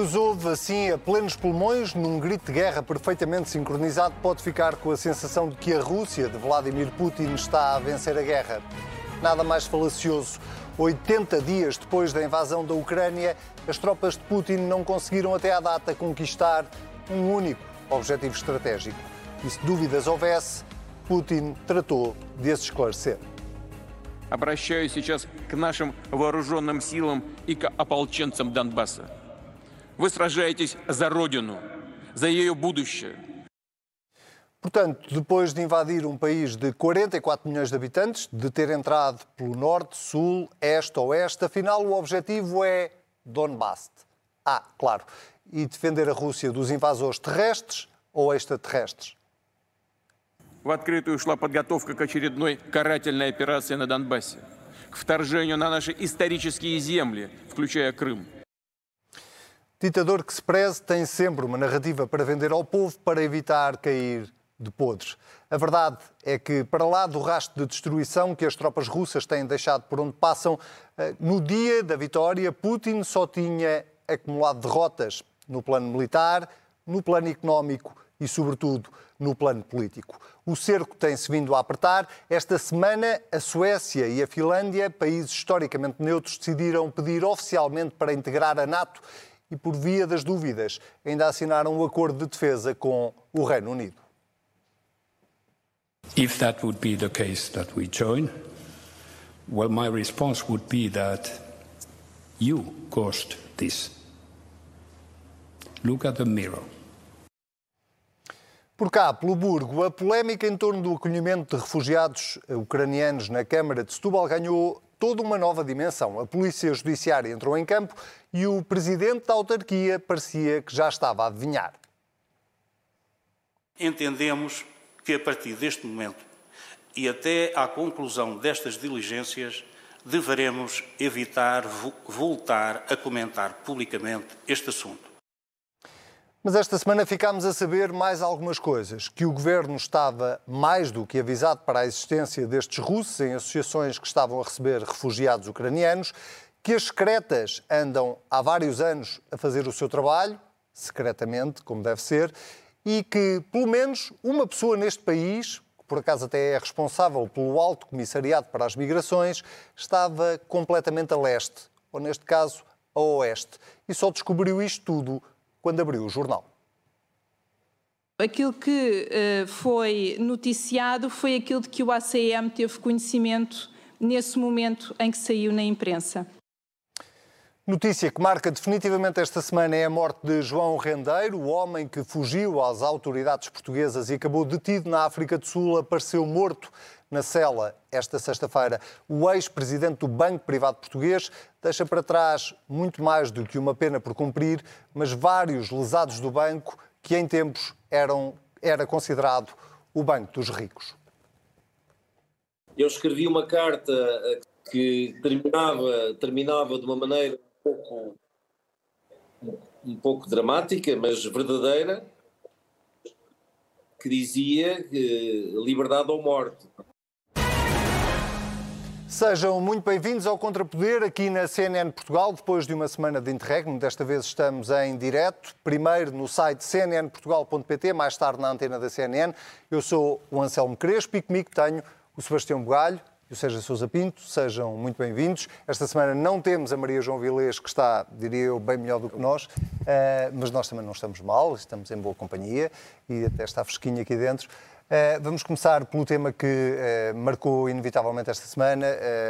Quem os ouve assim a plenos pulmões, num grito de guerra perfeitamente sincronizado, pode ficar com a sensação de que a Rússia de Vladimir Putin está a vencer a guerra. Nada mais falacioso. 80 dias depois da invasão da Ucrânia, as tropas de Putin não conseguiram até à data conquistar um único objetivo estratégico. E se dúvidas houvesse, Putin tratou de as esclarecer. Обращаюсь сейчас к нашим вооруженным силам и к ополченцам Донбасса. Вы сражаетесь за Родину, за ее будущее. Portanto, depois de invadir um país de 44 milhões de habitantes, de ter entrado pelo norte, sul, este, oeste, afinal o objetivo é Donbass. Ah, claro. E defender a Rússia dos invasores terrestres ou extraterrestres? В открытую шла подготовка к очередной карательной операции на Донбассе, к вторжению на наши исторические земли, включая Крым. Ditador que se preze tem sempre uma narrativa para vender ao povo para evitar cair de podres. A verdade é que, para lá do rastro de destruição que as tropas russas têm deixado por onde passam, eh, no dia da vitória, Putin só tinha acumulado derrotas no plano militar, no plano económico e, sobretudo, no plano político. O cerco tem-se vindo a apertar. Esta semana, a Suécia e a Finlândia, países historicamente neutros, decidiram pedir oficialmente para integrar a NATO e, por via das dúvidas, ainda assinaram um acordo de defesa com o Reino Unido. If that would be the case that we join, well, my response would be that you caused this. Look at the mirror. Por cá, pelo Burgo, a polémica em torno do acolhimento de refugiados ucranianos na Câmara de Setúbal ganhou toda uma nova dimensão. A Polícia Judiciária entrou em campo e o presidente da autarquia parecia que já estava a adivinhar. Entendemos que a partir deste momento e até à conclusão destas diligências deveremos evitar voltar a comentar publicamente este assunto. Mas esta semana ficámos a saber mais algumas coisas. Que o governo estava mais do que avisado para a existência destes russos em associações que estavam a receber refugiados ucranianos, que as secretas andam há vários anos a fazer o seu trabalho, secretamente, como deve ser, e que pelo menos uma pessoa neste país, que por acaso até é responsável pelo Alto Comissariado para as Migrações, estava completamente a leste, ou neste caso a oeste, e só descobriu isto tudo quando abriu o jornal. Aquilo que uh, foi noticiado foi aquilo de que o ACM teve conhecimento nesse momento em que saiu na imprensa. Notícia que marca definitivamente esta semana é a morte de João Rendeiro, o homem que fugiu às autoridades portuguesas e acabou detido na África do Sul, apareceu morto na cela esta sexta-feira. O ex-presidente do Banco Privado Português deixa para trás muito mais do que uma pena por cumprir, mas vários lesados do banco que em tempos eram, era considerado o banco dos ricos. Eu escrevi uma carta que terminava, terminava de uma maneira pouco, um pouco dramática, mas verdadeira, que dizia que liberdade ou morte. Sejam muito bem-vindos ao Contrapoder aqui na CNN Portugal, depois de uma semana de interregno. Desta vez estamos em direto, primeiro no site cnnportugal.pt, mais tarde na antena da CNN. Eu sou o Anselmo Crespo e comigo tenho o Sebastião Bugalho e o Sérgio Sousa Pinto. Sejam muito bem-vindos. Esta semana não temos a Maria João Vilês, que está, diria eu, bem melhor do que nós, eh, mas nós também não estamos mal, estamos em boa companhia e até está fresquinho aqui dentro. Uh, vamos começar pelo tema que uh, marcou inevitavelmente esta semana,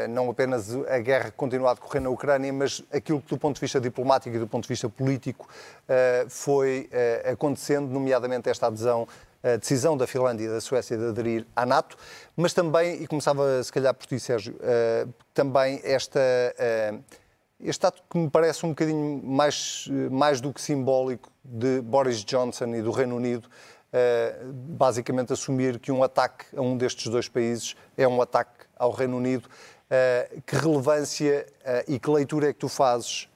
não apenas a guerra que continua a decorrer na Ucrânia, mas aquilo que do ponto de vista diplomático e do ponto de vista político foi acontecendo, nomeadamente esta adesão, a decisão da Finlândia e da Suécia de aderir à NATO, mas também, e começava se calhar por ti, Sérgio, também esta este ato que me parece um bocadinho mais, mais do que simbólico de Boris Johnson e do Reino Unido uh, basicamente assumir que um ataque a um destes dois países é um ataque ao Reino Unido. Que relevância e que leitura é que tu fazes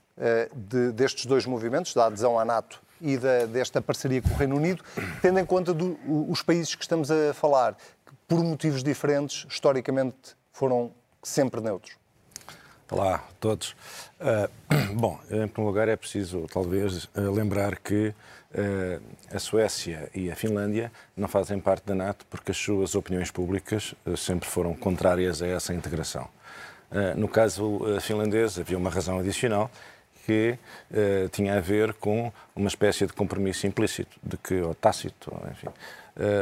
de, destes dois movimentos, da adesão à NATO e da, desta parceria com o Reino Unido, tendo em conta do, os países que estamos a falar, que por motivos diferentes, historicamente, foram sempre neutros? Olá a todos. Uh, bom, em primeiro lugar é preciso talvez uh, lembrar que uh, a Suécia e a Finlândia não fazem parte da NATO porque as suas opiniões públicas sempre foram contrárias a essa integração. no caso finlandês havia uma razão adicional que tinha a ver com uma espécie de compromisso implícito, de que, ou tácito, enfim,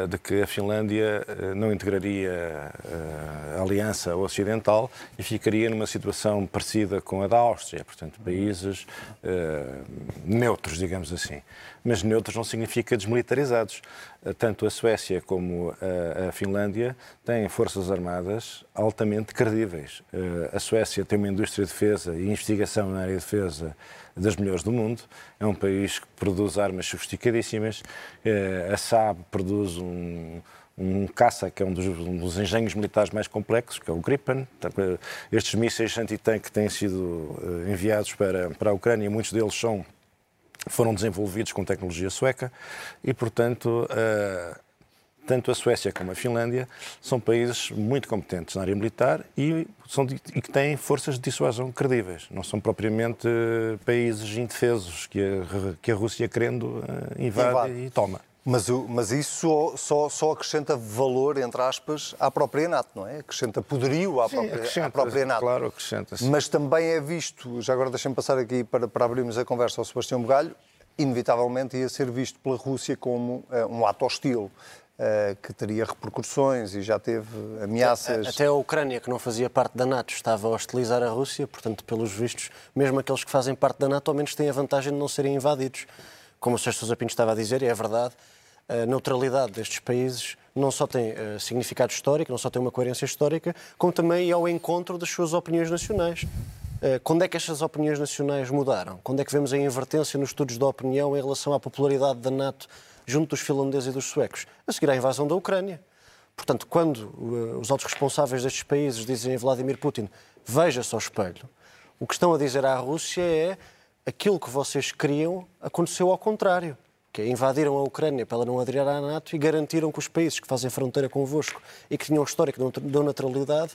de que a Finlândia eh, não integraria eh, a Aliança Ocidental e ficaria numa situação parecida com a da Áustria, portanto, países neutros, digamos assim. Mas neutros não significa desmilitarizados. Tanto a Suécia como a Finlândia têm forças armadas altamente credíveis. A Suécia tem uma indústria de defesa e investigação na área de defesa das melhores do mundo. É um país que produz armas sofisticadíssimas. Eh, a Saab produz um, um caça, que é um dos, um dos, engenhos militares mais complexos, que é o Gripen. Estes mísseis antitanque têm sido eh, enviados para, para a Ucrânia, muitos deles são, foram desenvolvidos com tecnologia sueca e, portanto, tanto a Suécia como a Finlândia são países muito competentes na área militar e, são, e que têm forças de dissuasão credíveis. Não são propriamente eh, países indefesos que a, que a Rússia, querendo, eh, invade, invade. e toma. Mas, mas isso só, só, acrescenta valor, entre aspas, à própria NATO, não é? Acrescenta poderio à, Sim, própria, à própria NATO. Claro, acrescenta -se. Mas também é visto, já agora deixem-me passar aqui para, para abrirmos a conversa ao Sebastião Bugalho, inevitavelmente ia ser visto pela Rússia como uh, um ato hostil. Uh, que teria repercussões e já teve ameaças. Até a Ucrânia, que não fazia parte da NATO, estava a hostilizar a Rússia, portanto, pelos vistos, mesmo aqueles que fazem parte da NATO, ao menos têm a vantagem de não serem invadidos. Como o Sr. Sousa Pinto estava a dizer, e é verdade, a neutralidade destes países não só tem uh, significado histórico, não só tem uma coerência histórica, como também é ao encontro das suas opiniões nacionais. Uh, quando é que estas opiniões nacionais mudaram? Quando é que vemos a invertência nos estudos da opinião em relação à popularidade da NATO junto dos finlandeses e dos suecos, a seguir à invasão da Ucrânia. Portanto, quando uh, os altos responsáveis destes países dizem a Vladimir Putin veja-se ao espelho, o que estão a dizer à Rússia é aquilo que vocês queriam aconteceu ao contrário. Que é, invadiram a Ucrânia para ela não aderir à NATO e garantiram que os países que fazem fronteira convosco e que tinham histórico de neutralidade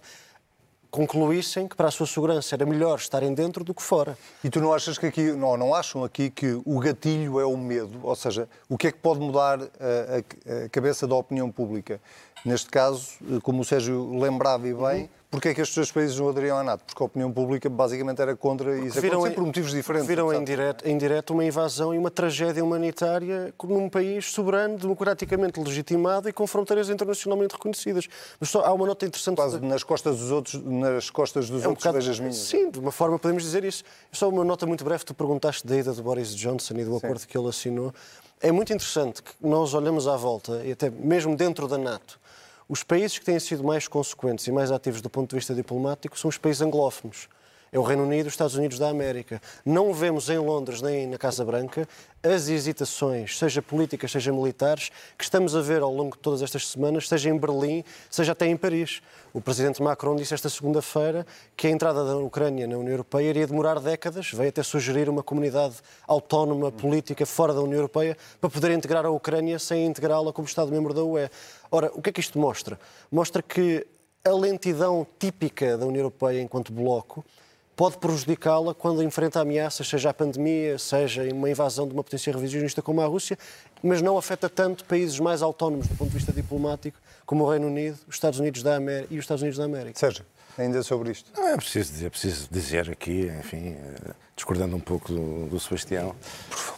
concluíssem que para a sua segurança era melhor estarem dentro do que fora. E tu não achas que aqui, não, não acham aqui que o gatilho é o medo? Ou seja, o que é que pode mudar a, a, a cabeça da opinião pública? Neste caso, como o Sérgio lembrava e bem, uhum. Porquê é que estes dois países não aderiam à NATO? Porque a opinião pública basicamente era contra isso viram em, por motivos diferentes. Viram em direto, em direto uma invasão e uma tragédia humanitária num país soberano, democraticamente legitimado e com fronteiras internacionalmente reconhecidas. Mas só há uma nota interessante... Quase nas costas dos outros, nas costas dos é um outros, bocado, as minhas. Sim, de uma forma podemos dizer isso. Só uma nota muito breve, tu perguntaste da ida de Boris Johnson e do acordo Sim. que ele assinou. É muito interessante que nós olhamos à volta, e até mesmo dentro da NATO, os países que têm sido mais consequentes e mais ativos do ponto de vista diplomático são os países anglófonos. É o Reino Unido e os Estados Unidos da América. Não vemos em Londres nem na Casa Branca as hesitações, seja políticas, seja militares, que estamos a ver ao longo de todas estas semanas, seja em Berlim, seja até em Paris. O presidente Macron disse esta segunda-feira que a entrada da Ucrânia na União Europeia iria demorar décadas, veio até sugerir uma comunidade autónoma política fora da União Europeia para poder integrar a Ucrânia sem integrá-la como Estado-membro da UE. Ora, o que é que isto mostra? Mostra que a lentidão típica da União Europeia enquanto bloco pode prejudicá-la quando enfrenta ameaças, seja a pandemia, seja uma invasão de uma potência revisionista como a Rússia, mas não afeta tanto países mais autónomos do ponto de vista diplomático como o Reino Unido, os Estados Unidos da América e os Estados Unidos da América. Sérgio, ainda sobre isto? Não, é preciso dizer, preciso dizer aqui, enfim, eh, discordando um pouco do, do Sebastião,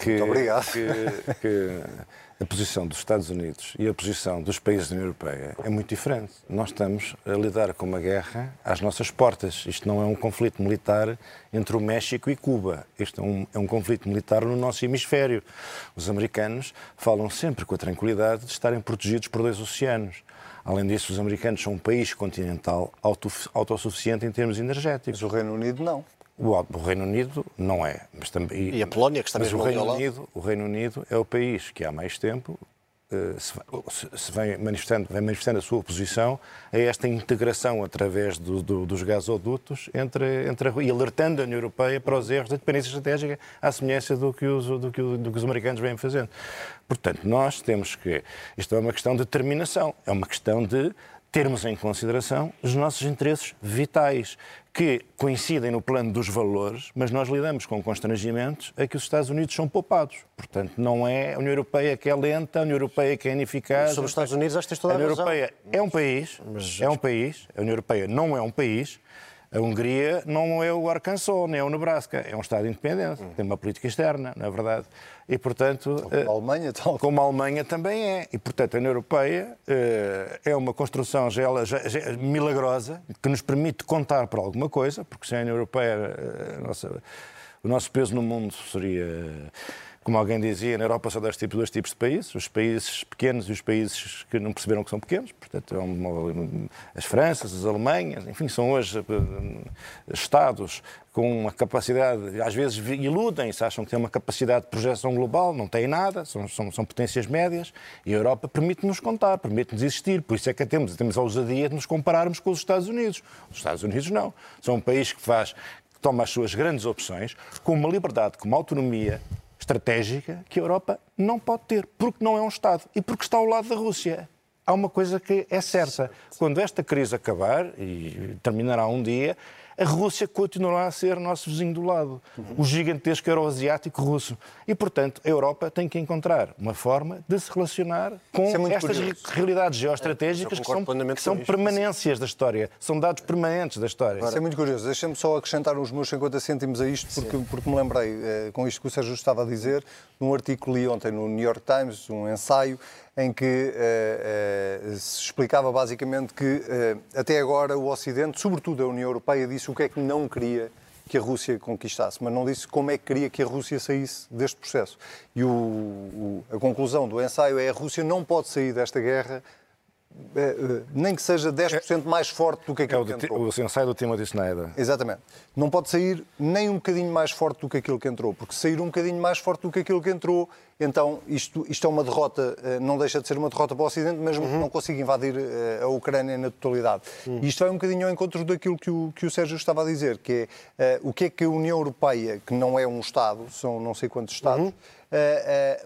que, Muito obrigado. que, que a posição dos Estados Unidos e a posição dos países da União Europeia é muito diferente. Nós estamos a lidar com uma guerra às nossas portas. Isto não é um conflito militar entre o México e Cuba. Isto é um, é um conflito militar no nosso hemisfério. Os americanos falam sempre com a tranquilidade de estarem protegidos por dois oceanos. Além disso, os americanos são um país continental autossuficiente em termos energéticos. Mas o Reino Unido não. O, Reino Unido não é. Mas também, e a Polónia, que está mesmo o Reino Unido, O Reino Unido é o país que há mais tempo eh, se vem manifestando, vem manifestando a sua oposição a esta integração através do, do, dos gasodutos entre, entre a, e alertando a União Europeia para os erros da dependência estratégica à semelhança do que os, do que, do que os americanos vêm fazendo. Portanto, nós temos que. Isto é uma questão de determinação, é uma questão de termos em consideração os nossos interesses vitais, que coincidem no plano dos valores, mas nós lidamos com constrangimentos a que os Estados Unidos são poupados. Portanto, não é a União Europeia que é lenta, a União Europeia que é ineficaz. Sobre os Estados Unidos, acho que tens toda a, a União. Europeia é um país, é um país, a União Europeia não é um país, a Hungria não é o Arkansas, nem é o Nebraska, é um Estado independente, tem uma política externa, não é verdade? E, portanto... Como a Alemanha, tal. Como a Alemanha também é. E, portanto, a União Europeia eh, é uma construção já, já, já, milagrosa que nos permite contar para alguma coisa, porque sem a União Europeia eh, nossa, o nosso peso no mundo seria como alguém dizia, na Europa só dois tipos, dois tipos de países, os países pequenos e os países que não perceberam que são pequenos, portanto, é as Franças, as Alemanhas, enfim, são hoje uh, Estados com uma capacidade, às vezes iludem-se, acham que têm uma capacidade de projeção global, não têm nada, são, são, são potências médias, e a Europa permite-nos contar, permite-nos existir, por isso é que temos, temos a ousadia de nos compararmos com os Estados Unidos. Os Estados Unidos não, são um país que faz, que toma as suas grandes opções, com uma liberdade, com uma autonomia, estratégica que a Europa não pode ter, porque não é um Estado e porque está ao lado da Rússia. Há uma coisa que é certa: quando esta crise acabar, e terminará um dia, a Rússia continuará a ser nosso vizinho do lado, o gigantesco euroasiático russo. E, portanto, a Europa tem que encontrar uma forma de se relacionar com é estas curioso. realidades geoestratégicas é, que são, que são permanências da história, são dados permanentes da história. Isso é muito curioso. Deixa-me só acrescentar os meus 50 cêntimos a isto, porque, porque me lembrei, eh, com isto que o Sérgio estava a dizer, num artigo que li ontem no New York Times, um ensaio, em que uh, uh, se explicava basicamente que uh, até agora o Ocidente, sobretudo a União Europeia, disse o que é que não queria que a Rússia conquistasse, mas não disse como é que queria que a Rússia saísse deste processo. E o, o, a conclusão do ensaio é a Rússia não pode sair desta guerra nem que seja 10% mais forte do que aquilo é que entrou. O ensaio do Timothy Snyder. Exatamente. Não pode sair nem um bocadinho mais forte do que aquilo que entrou, porque sair um bocadinho mais forte do que aquilo que entrou, então isto, isto é uma derrota, não deixa de ser uma derrota para o Ocidente, mesmo uhum. que não consiga invadir a Ucrânia na totalidade. Uhum. Isto vai um bocadinho ao encontro daquilo que o, que o Sérgio estava a dizer, que é uh, o que é que a União Europeia, que não é um Estado, são não sei quantos Estados, uhum uh,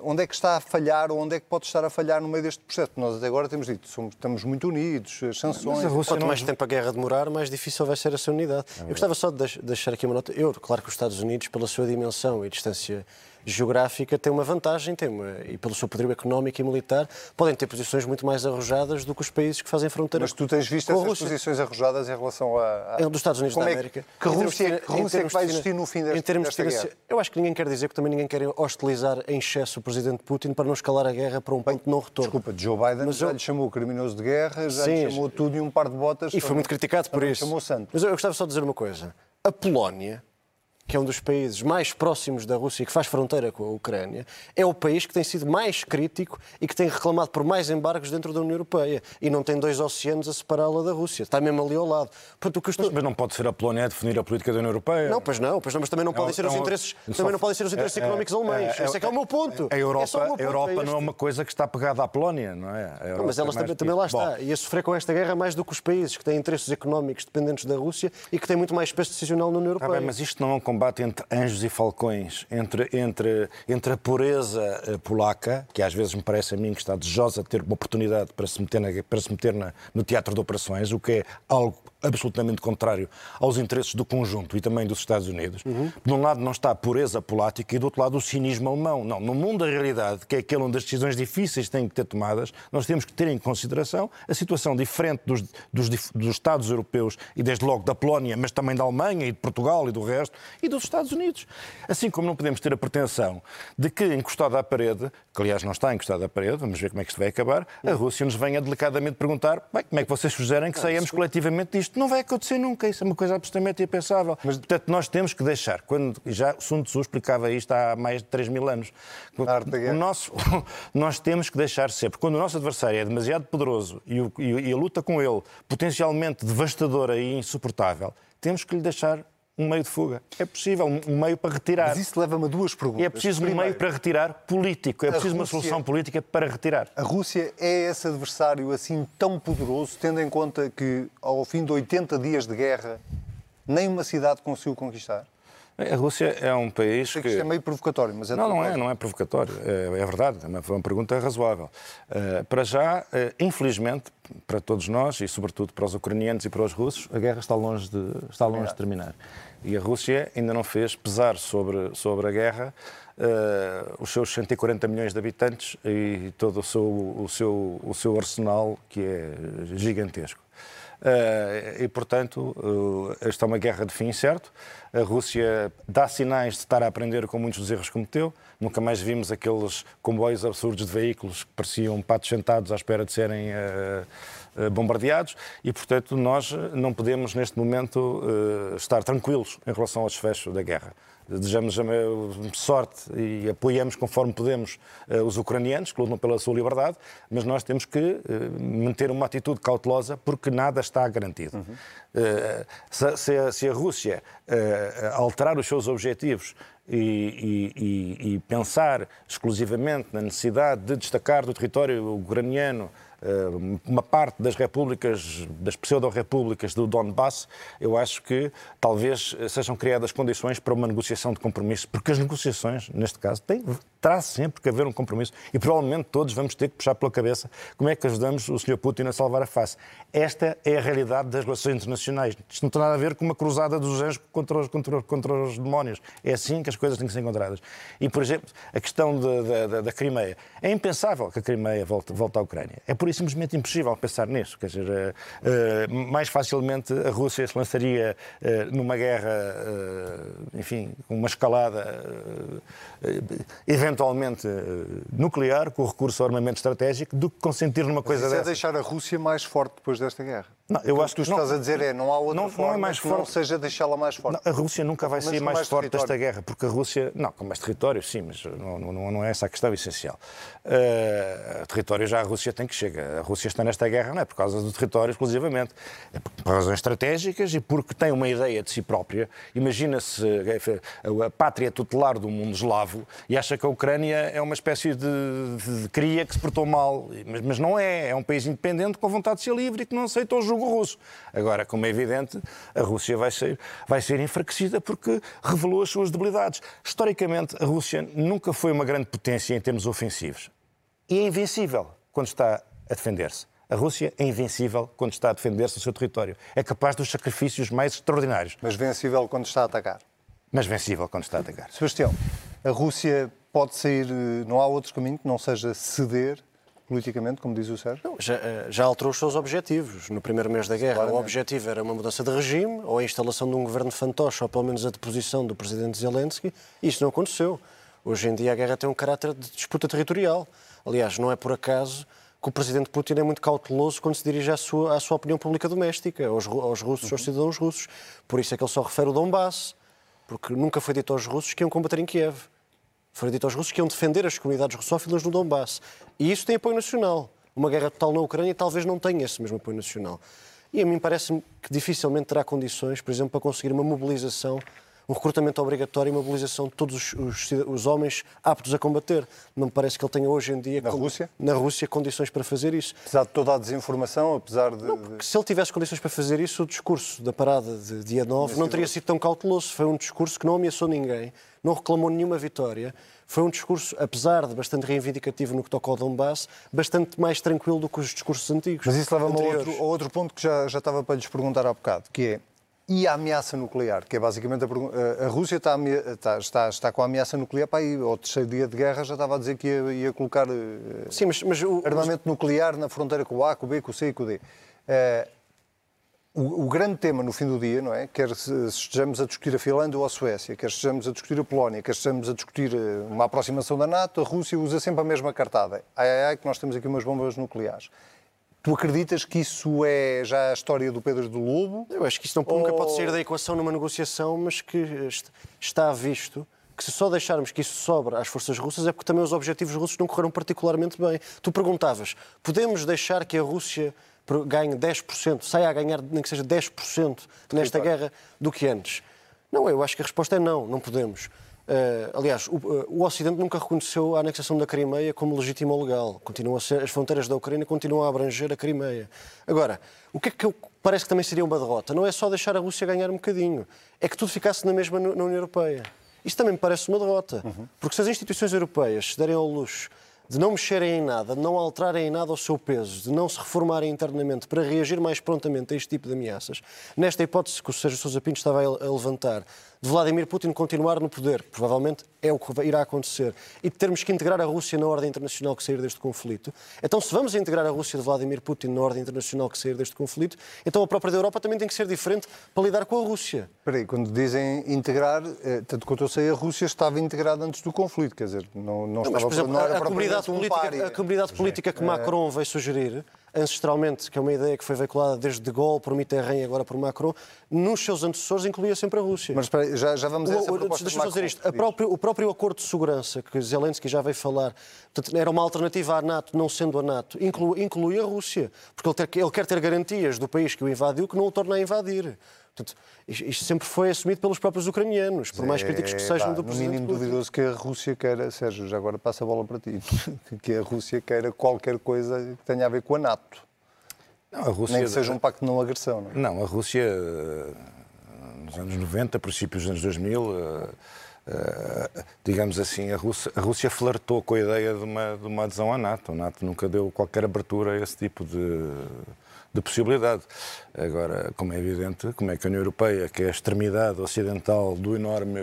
onde é que está a falhar ou onde é que pode estar a falhar no meio deste processo. Nós até agora temos dito, somos, estamos muito unidos, as sanções... Mas a Rússia, Quanto mais tempo a guerra demorar, mais difícil vai ser essa unidade. É Eu gostava só de deixar aqui uma nota. Eu, claro que os Estados Unidos, pela sua dimensão e distância geográfica tem uma vantagem tem uma, e pelo seu poderio económico e militar podem ter posições muito mais arrojadas do que os países que fazem fronteira Mas tu tens visto essas posições arrojadas em relação a... a... É dos Estados Unidos Como da é América. Que, que Rússia, que Rússia é que vai existir no fim desta, em termos desta de guerra? Eu acho que ninguém quer dizer que também ninguém quer hostilizar em excesso o Presidente Putin para não escalar a guerra para um ponto de não retorno. Desculpa, Joe Biden Mas já eu... lhe chamou criminoso de guerra, já Sim, lhe chamou tudo e um par de botas. E foi muito criticado por isso. Chamou santo. Mas eu gostava só de dizer uma coisa. A Polónia que é um dos países mais próximos da Rússia e que faz fronteira com a Ucrânia, é o país que tem sido mais crítico e que tem reclamado por mais embargos dentro da União Europeia. E não tem dois oceanos a separá-la da Rússia. Está mesmo ali ao lado. Portanto, que estou... mas, não pode ser a Polónia a definir a política da União Europeia? Não, pois não. Pois não mas também não podem ser os interesses, também não podem ser os interesses económicos alemães. Esse é que é o meu ponto. A Europa, a Europa não é uma coisa que está pegada à Polónia, não é? Não, mas ela também, também lá está. Bom. E a sofrer com esta guerra mais do que os países que têm interesses económicos dependentes da Rússia e que têm muito mais peso decisional na União Europeia. Ah, bem, mas isto não é um combate entre anjos e falcões entre, entre, entre a pureza eh, polaca, que às vezes me parece a mim que está desejosa de ter uma oportunidade para se meter, na, para se meter na, no teatro de operações, o que é algo absolutamente contrário aos interesses do conjunto e também dos Estados Unidos. Uhum. De um lado não está a pureza política e do outro lado o cinismo alemão. Não, no mundo da realidade, que é aquele onde as decisões difíceis têm que ter tomadas, nós temos que ter em consideração a situação diferente dos, dos, dos Estados europeus e desde logo da Polónia, mas também da Alemanha e de Portugal e do resto, e dos Estados Unidos. Assim como não podemos ter a pretensão de que, encostado à parede, que aliás não está encostado à parede, vamos ver como é que isto vai acabar, a Rússia nos venha delicadamente perguntar bem, como é que vocês sugerem que saiamos coletivamente disto. Não vai acontecer nunca, isso é uma coisa absolutamente impensável. Mas, portanto, nós temos que deixar, quando já Sun Tzu explicava isto há mais de 3 mil anos, o nosso, nós temos que deixar sempre, quando o nosso adversário é demasiado poderoso e, o, e a luta com ele potencialmente devastadora e insuportável, temos que lhe deixar um meio de fuga. É possível um meio para retirar. Mas isso leva-me a duas perguntas. é preciso Primeiro, um meio para retirar político. É preciso Rússia, uma solução política para retirar. A Rússia é esse adversário assim tão poderoso, tendo em conta que ao fim de 80 dias de guerra nem uma cidade conseguiu conquistar? A Rússia é um país que... isto é meio provocatório, mas é Não, não é, não é provocatório. É, é verdade, é uma, foi uma pergunta razoável. Uh, para já, uh, infelizmente, para todos nós, e sobretudo para os ucranianos e para os russos, a guerra está longe de, está longe de terminar. E a Rússia ainda não fez pesar sobre, sobre a guerra uh, os seus 140 milhões de habitantes e todo o seu, o seu, o seu arsenal, que é gigantesco. Uh, e, portanto, uh, esta é uma guerra de fim incerto. A Rússia dá sinais de estar a aprender com muitos dos erros que cometeu. Nunca mais vimos aqueles comboios absurdos de veículos que pareciam patos sentados à espera de serem uh, bombardeados. E, portanto, nós não podemos, neste momento, estar tranquilos em relação ao desfecho da guerra desejamos sorte e apoiamos conforme podemos eh, os ucranianos que lutam pela sua liberdade, mas nós temos que eh, manter uma atitude cautelosa porque nada está garantido. Uhum. Se, a, Rússia alterar os seus objetivos e, e, e, pensar exclusivamente na necessidade de destacar do território ucraniano eh, uma parte das repúblicas, das pseudo-repúblicas do Donbass, eu acho que talvez sejam criadas condições para uma negociação de compromisso, porque as negociações, neste caso, têm, terá sempre que haver um compromisso e provavelmente todos vamos ter que puxar pela cabeça como é que ajudamos o Sr. Putin a salvar a face. Esta é a realidade das relações internacionais. Isto não tem nada a ver com uma cruzada dos anjos contra os, contra, contra os demónios. É assim que as coisas têm que ser encontradas. E, por exemplo, a questão de, de, da Crimeia. É impensável que a Crimeia volte, volte à Ucrânia. É por simplesmente impossível pensar nisso. Quer dizer, uh, uh, mais facilmente a Rússia se lançaria uh, numa guerra, enfim, com uma escalada eventualmente nuclear, com recurso ao armamento estratégico, do que consentir numa coisa Mas isso dessa. é deixar a Rússia mais forte depois desta guerra. Não, eu acho que tu não, estás a dizer é não há outra não, forma não é mais que forte. não seja deixá-la mais forte. Não, a Rússia nunca vai com mais, mais forte território. desta guerra, porque a Rússia, não, com mais território, sim, mas não, não, não é essa a questão essencial. Uh, território já a Rússia tem que chegar. A Rússia está nesta guerra não é por causa do território exclusivamente, é por, razões estratégicas e porque tem uma ideia de si própria. Imagina-se a, a pátria tutelar do mundo eslavo e acha que a Ucrânia é uma espécie de, de, de cria que se portou mal, mas, mas não é. É um país independente com vontade de ser livre e que não aceita o jugo russo. Agora, como é evidente, a Rússia vai ser, vai ser enfraquecida porque revelou as suas debilidades. Historicamente, a Rússia nunca foi uma grande potência em termos ofensivos. E é invencível quando está a defender-se. A Rússia é invencível quando está a defender-se do seu território. É capaz dos sacrifícios mais extraordinários. Mas vencível quando está a atacar. Mas vencível quando está a atacar. Sebastião, a Rússia pode sair, não há outro caminho que não seja ceder politicamente, como diz o Sérgio? Já, eh, já, alterou os seus objetivos no primeiro mês da guerra. Claramente. O objetivo era uma mudança de regime ou a instalação de um governo fantoche ou pelo menos a deposição do presidente Zelensky. E isso não aconteceu. Hoje em dia a guerra tem um caráter de disputa territorial. Aliás, não é por acaso que o presidente Putin é muito cauteloso quando se dirige à sua, à sua opinião pública doméstica, aos, aos russos, uhum. aos cidadãos russos. Por isso é que ele só refere o Donbass, porque nunca foi dito aos russos que iam combater em Kiev. Foi dito aos russos que iam defender as comunidades russófilas no Donbass. E isso tem apoio nacional. Uma guerra total na Ucrânia talvez não tenha esse mesmo apoio nacional. E a mim parece-me que dificilmente terá condições, por exemplo, para conseguir uma mobilização um recrutamento obrigatório e mobilização de todos os, os, os, homens aptos a combater. Não me parece que ele tenha hoje em dia na, com, Rússia? na Rússia condições para fazer isso. Apesar de toda a desinformação, apesar de. Não, se ele tivesse condições para fazer isso, o discurso da parada de dia 9 não teria sido tão cauteloso. Foi um discurso que não ameaçou ninguém, não reclamou nenhuma vitória. Foi um discurso, apesar de bastante reivindicativo no que toca ao Donbass, bastante mais tranquilo do que os discursos antigos. Mas isso leva-me a outro, a outro ponto que já, já estava para lhes perguntar há bocado, que é e a ameaça nuclear, que é basicamente a, a Rússia está, está, está, está, com a ameaça nuclear para aí, ao terceiro dia de guerra já estava a dizer que ia, ia colocar eh, Sim, mas, mas o, armamento mas... nuclear na fronteira com o A, com o B, com o C e com o D. Uh, o, o, grande tema no fim do dia, não é? Quer estejamos a discutir a Finlândia ou a Suécia, quer estejamos a discutir a Polónia, quer estejamos a discutir eh, uma aproximação da NATO, a Rússia usa sempre a mesma cartada. Ai, ai, ai, que nós temos aqui umas bombas nucleares. Tu acreditas que isso é já a história do Pedro do Lobo? Eu acho que isso não, ou... nunca pode sair da equação numa negociação, mas que está visto que se só deixarmos que isso sobra às forças russas é porque também os objetivos russos não correram particularmente bem. Tu perguntavas, podemos deixar que a Rússia ganhe 10%, saia a ganhar nem que seja 10% nesta guerra do que antes? Não, eu acho que a resposta é não, não podemos. Uh, aliás, o, uh, o, Ocidente nunca reconheceu a anexação da Crimeia como legítima ou legal. Continua a ser, as fronteiras da Ucrânia continuam a abranger a Crimeia. Agora, o que é que eu parece que também seria uma derrota. Não é só deixar a Rússia ganhar um bocadinho, é que tudo ficasse na mesma na União Europeia. Isso também me parece uma derrota. Uhum. Porque se as instituições europeias se derem ao luxo de não mexerem em nada, de não alterarem em nada o seu peso, de não se reformarem internamente para reagir mais prontamente a este tipo de ameaças, nesta hipótese que o Sérgio Sousa Pinto estava a levantar, de Vladimir Putin continuar no poder, que provavelmente é o que irá acontecer, e de termos que integrar a Rússia na ordem internacional que sair deste conflito, então se vamos integrar a Rússia de Vladimir Putin na ordem internacional que sair deste conflito, então a própria da Europa também tem que ser diferente para lidar com a Rússia. Espera aí, quando dizem integrar, eh, tanto quanto eu sei, a Rússia estava integrada antes do conflito, quer dizer, não, não, não estava... Mas, por exemplo, a, a comunidade política, a comunidade política que Macron veio sugerir ancestralmente, que é uma ideia que foi veiculada desde De Gaulle por Mitterrand e agora por Macron, nos seus antecessores incluía sempre a Rússia. Mas espera, já, já vamos a essa o, proposta Deixa-me fazer isto. Próprio, o próprio acordo de segurança que Zelensky já veio falar, portanto, era uma alternativa à NATO, não sendo a NATO, inclui, inclui a Rússia, porque ele, ter, ele quer ter garantias do país que o invadiu que não o torna a invadir. Portanto, isto sempre foi assumido pelos próprios ucranianos, por mais críticos que sejam é, do presidente. No mínimo Putin. duvidoso que a Rússia queira, Sérgio, já agora passa a bola para ti, que a Rússia queira qualquer coisa que tenha a ver com a NATO. Não, a Rússia, Nem que seja um pacto de não agressão. Não, é? não a Rússia, eh, nos anos 90, princípios dos anos 2000, eh, eh, digamos assim, a Rússia, a Rússia flertou com a ideia de uma, de uma adesão à NATO. A NATO nunca deu qualquer abertura a esse tipo de, de possibilidade. Agora, como é evidente, como é que a União Europeia, que é a extremidade ocidental do enorme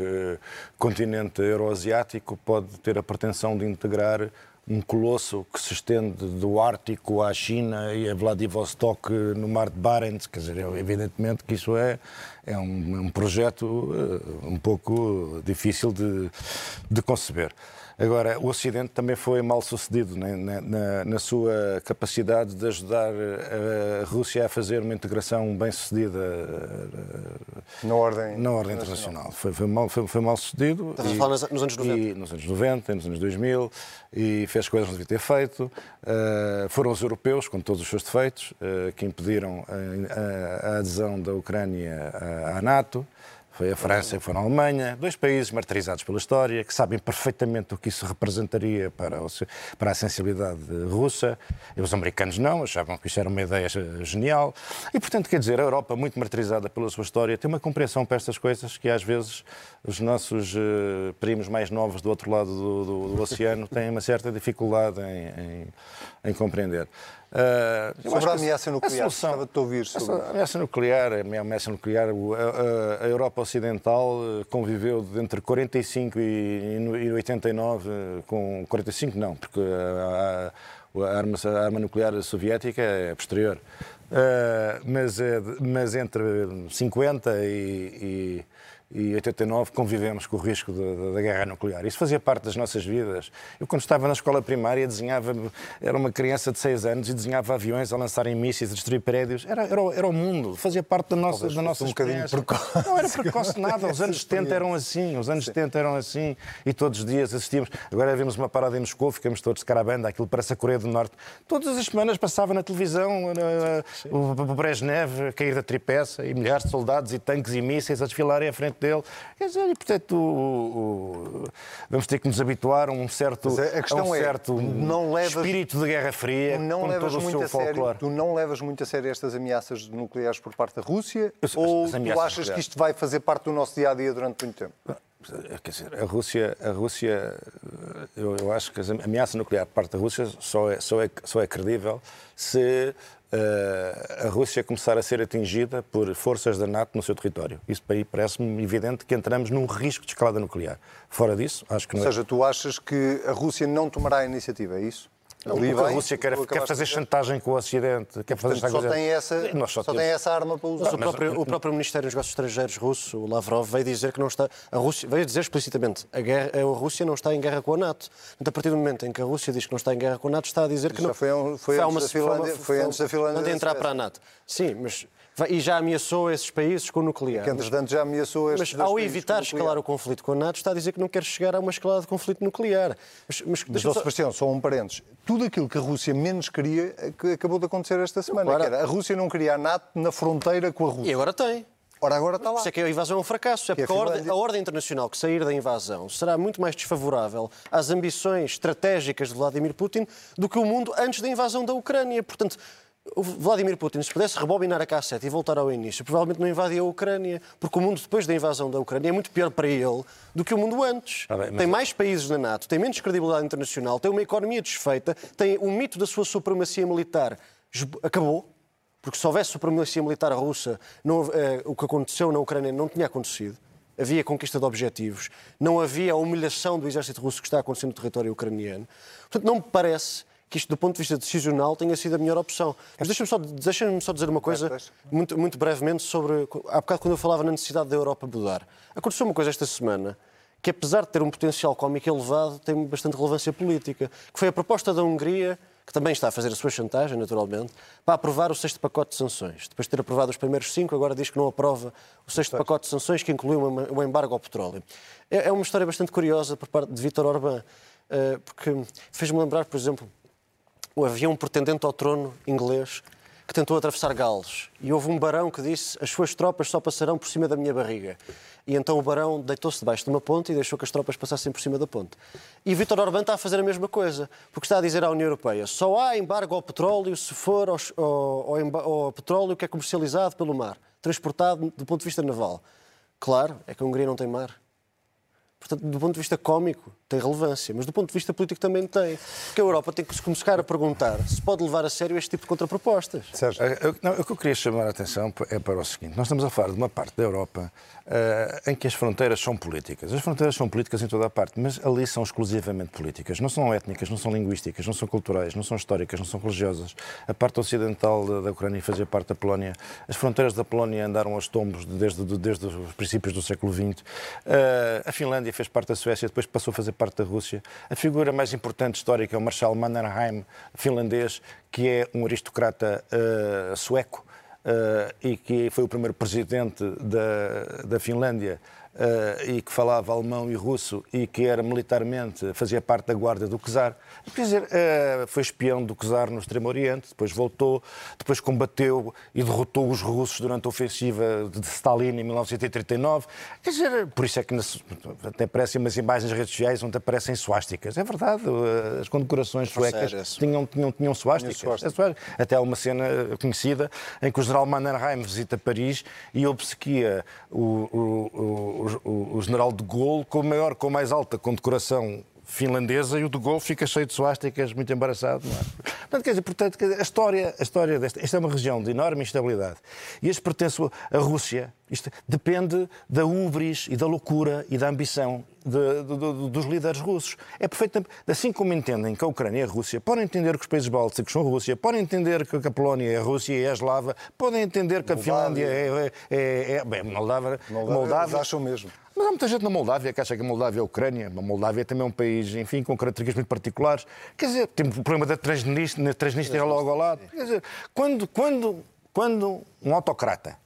continente euroasiático, pode ter a pretensão de integrar um colosso que se estende do Ártico à China e a Vladivostok no mar de Barents, quer dizer, evidentemente que isso é, é um, um projeto uh, um pouco difícil de, de conceber. Agora, o Ocidente também foi mal sucedido né, na, na, na, sua capacidade de ajudar a Rússia a fazer uma integração bem sucedida na ordem, na ordem internacional. Foi, foi, mal, foi, foi mal sucedido. Estás a falar nos anos 90? E, nos anos 90, nos anos 2000, e fez coisas que não devia ter feito. Uh, foram os europeus, com todos os seus defeitos, uh, que impediram a, a, a adesão da Ucrânia à, à NATO. Foi a França e foram a Alemanha, dois países martirizados pela história, que sabem perfeitamente o que isso representaria para, para a sensibilidade russa. E os americanos não, achavam que isso era uma ideia genial. E, portanto, quer dizer, a Europa, muito martirizada pela sua história, tem uma compreensão para estas coisas que, às vezes, os nossos uh, primos mais novos do outro lado do, do, do oceano têm uma certa dificuldade em, em, em compreender. Uh, sobre a ameaça nuclear, a solução, a ouvir sobre... A ameaça nuclear, a ameaça nuclear, a, a, Europa Ocidental eh, conviveu entre 45 e, e 89 com 45 não, porque a, a, arma, a arma nuclear soviética é posterior. Uh, mas, mas entre 50 e, e e 89 convivemos com o risco da, guerra nuclear. Isso fazia parte das nossas vidas. Eu, quando estava na escola primária, desenhava, era uma criança de 6 anos e desenhava aviões a lançarem mísseis, a destruir prédios. Era, era, era o mundo, fazia parte da nossa, da nossa um experiência. Precoce. Não era precoce nada. Os anos 70 eram assim, os anos Sim. 70 eram assim e todos os dias assistíamos. Agora vimos uma parada em Moscou, ficamos todos de carabanda, aquilo parece a Coreia do Norte. Todas as semanas passava na televisão uh, o Brezhnev a cair da tripeça e milhares de soldados e tanques e mísseis a desfilarem à frente dele. E portanto, o, o, vamos ter que nos habituar a um certo, a, a um é, certo não levas, espírito de Guerra Fria, não levas todo muito a sério, Tu não levas muito a sério estas ameaças nucleares por parte da Rússia? Eu, ou tu achas que isto vai fazer parte do nosso dia a dia durante muito tempo? Quer dizer, a Rússia, a Rússia eu, eu acho que a ameaça nuclear por parte da Rússia só é, só é, só é credível se uh, a Rússia começar a ser atingida por forças da NATO no seu território. Isso para aí parece-me evidente que entramos num risco de escalada nuclear. Fora disso, acho que não Ou é seja, tu achas que a Rússia não tomará a iniciativa, é isso? Ali a Rússia quer, quer fazer chantagem com o Ocidente, quer fazer Portanto, só tem essa, só, só tem essa arma para usar. Mas o, próprio, o próprio Ministério dos Negócios Estrangeiros russo, o Lavrov, veio dizer que não está. A Rússia veio dizer explicitamente a, guerra, a Rússia não está em guerra com a NATO. Portanto, a partir do momento em que a Rússia diz que não está em guerra com a NATO, está a dizer que não. Foi, um, foi, foi, antes uma, Finlândia, foi, foi antes da Finlândia. de entrar para a NATO. Sim, mas e já ameaçou esses países com o nuclear. Que, entretanto, já ameaçou estes Mas ao evitar escalar o conflito com a NATO, está a dizer que não quer chegar a uma escalada de conflito nuclear. Mas, mas, mas só... Sebastião, só um parênteses. Tudo aquilo que a Rússia menos queria que acabou de acontecer esta semana. Claro. a Rússia não queria a NATO na fronteira com a Rússia. E agora tem. Ora, agora está lá. Isso é que a invasão é um fracasso. É porque a, a, ordem, a, ordem, internacional que sair da invasão será muito mais desfavorável às ambições estratégicas de Vladimir Putin do que o mundo antes da invasão da Ucrânia. Portanto, o Vladimir Putin, se pudesse rebobinar a cassete e voltar ao início, provavelmente não invadia a Ucrânia, porque o mundo depois da invasão da Ucrânia é muito pior para ele do que o mundo antes. Ah, bem, Tem mais países na NATO, tem menos credibilidade internacional, tem uma economia desfeita, tem o mito da sua supremacia militar acabou, porque se houvesse supremacia militar russa, não eh, o que aconteceu na Ucrânia não tinha acontecido. Havia conquista de objetivos, não havia a humilhação do exército russo que está acontecendo no território ucraniano. Portanto, não me parece que isto, do ponto de vista decisional, tenha sido a melhor opção. Mas deixa-me só, deixa só dizer uma coisa, muito, muito brevemente, sobre. Há bocado, quando eu falava na necessidade da Europa mudar. Aconteceu uma coisa esta semana que, apesar de ter um potencial cómico elevado, tem bastante relevância política, que foi a proposta da Hungria, que também está a fazer a sua chantagem, naturalmente, para aprovar o sexto pacote de sanções. Depois de ter aprovado os primeiros cinco, agora diz que não aprova o sexto pacote de sanções, que inclui um embargo ao petróleo. É é uma história bastante curiosa por parte de Vítor Orbán, eh, porque fez-me lembrar, por exemplo, havia um pretendente ao trono inglês que tentou atravessar Gales e houve um barão que disse as suas tropas só passarão por cima da minha barriga. E então o barão deitou-se debaixo de uma ponte e deixou que as tropas passassem por cima da ponte. E Vítor Orbán está a fazer a mesma coisa, porque está a dizer à União Europeia só há embargo ao petróleo se for ao, ao emba- ao petróleo que é comercializado pelo mar, transportado do ponto de vista naval. Claro, é que a Hungria não tem mar. Portanto, do ponto de vista cómico, tem relevância, mas do ponto de vista político também tem. Porque a Europa tem que se começar a perguntar se pode levar a sério este tipo de contrapropostas. Sérgio. Eh, eu- não, o que eu queria chamar a atenção é para o seguinte: nós estamos a falar de uma parte da Europa eh, em que as fronteiras são políticas. As fronteiras são políticas em toda a parte, mas ali são exclusivamente políticas. Não são étnicas, não são linguísticas, não são culturais, não são históricas, não são religiosas. A parte ocidental da, da Ucrânia fazia parte da Polónia. As fronteiras da Polónia andaram aos tombos desde, desde os princípios do século XX. Eh, a Finlândia fez parte da Suécia, depois passou a fazer parte da Rússia. A figura mais importante histórica é o Marshal Mannerheim, finlandês, que é um aristocrata eh, sueco eh, e que foi o primeiro presidente da, da Finlândia eh, e que falava alemão e russo e que era militarmente, fazia parte da guarda do czar. Quer dizer, eh, foi espião do czar no Extremo Oriente, depois voltou, depois combateu e derrotou os russos durante a ofensiva de Stalin em 1939. Quer dizer, por isso é que nas- até aparecem umas imagens nas redes sociais onde aparecem suásticas. É verdade, eh, as condecorações suecas sério, tinham, tinham, tinham suásticas. É suástica. Até há uma cena conhecida em que o general Mannerheim visita Paris e obsequia o, o, o, o, general de Gaulle com, maior, com mais alta condecoração finlandesa e o de Gaulle fica cheio de suásticas, muito embaraçado. Não é? Portanto, quer dizer, portanto, a história, a história desta... Esta é uma região de enorme instabilidade. E este pertence à Rússia. Isto depende da ubris e da loucura e da ambição de- de- de- dos líderes russos. É perfeitamente... Assim como entendem que a Ucrânia é a Rússia, podem entender que os países bálticos são a Rússia, podem entender que a Polónia é a Rússia e é a Eslava, podem entender que a Finlândia é... é, é, é bem, Moldávia, Moldávia, acham mesmo. mas há muita gente na Moldávia que acha que a Moldávia é a Ucrânia. A Moldávia também é um país, enfim, com características muito particulares. Quer dizer, temos o problema da Transnistria, Transnistria logo ao lado. Quer dizer, quando, quando, quando um autocrata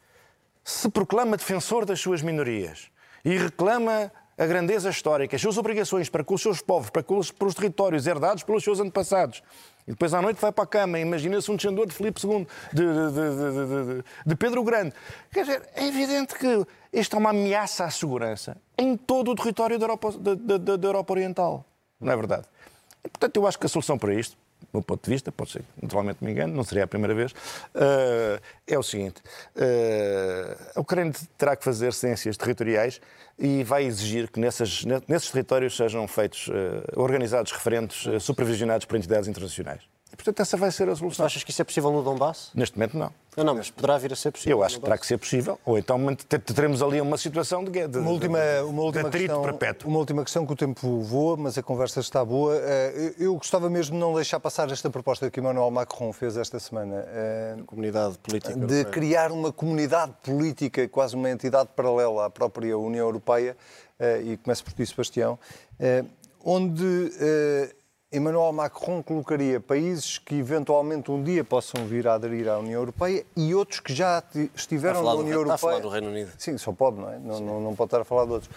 se proclama defensor das suas minorias e reclama a grandeza histórica, as suas obrigações para com os seus povos, para com os, para os territórios herdados pelos seus antepassados, e depois à noite vai para a cama, imagina-se um descendor de Filipe II, de, de- de- de- Pedro Grande. Quer dizer, é evidente que isto é uma ameaça à segurança em todo o território da Europa, Europa Oriental. Não é verdade? E, portanto, eu acho que a solução para isto, meu ponto de vista, pode ser naturalmente me engano, não seria a primeira vez, eh, é o seguinte: eh, a Ucrânia terá que fazer cedências territoriais e vai exigir que nessas, nesses territórios sejam feitos, eh, organizados referentes supervisionados por entidades internacionais. E, portanto, essa vai ser a solução. achas que isso é possível no Donbass? Neste momento, não. Não, não, mas poderá vir a ser possível. Eu acho que terá que ser possível, ou então te- teremos ali uma situação de, de, Uma última, uma última atrito questão, perpétuo. uma última questão que o tempo voa, mas a conversa está boa. Eh, Eu gostava mesmo de não deixar passar esta proposta que Emmanuel Macron fez esta semana. eh, Comunidade política. de europeia. criar uma comunidade política, quase uma entidade paralela à própria União Europeia, eh, e começo por ti, Sebastião, onde Emmanuel Macron colocaria países que eventualmente um dia possam vir a aderir à União Europeia e outros que já ti- estiveram na do- União está a falar Europeia. do Reino Unido. Sim, só pode, não é? Não, não, não pode estar a falar de outros.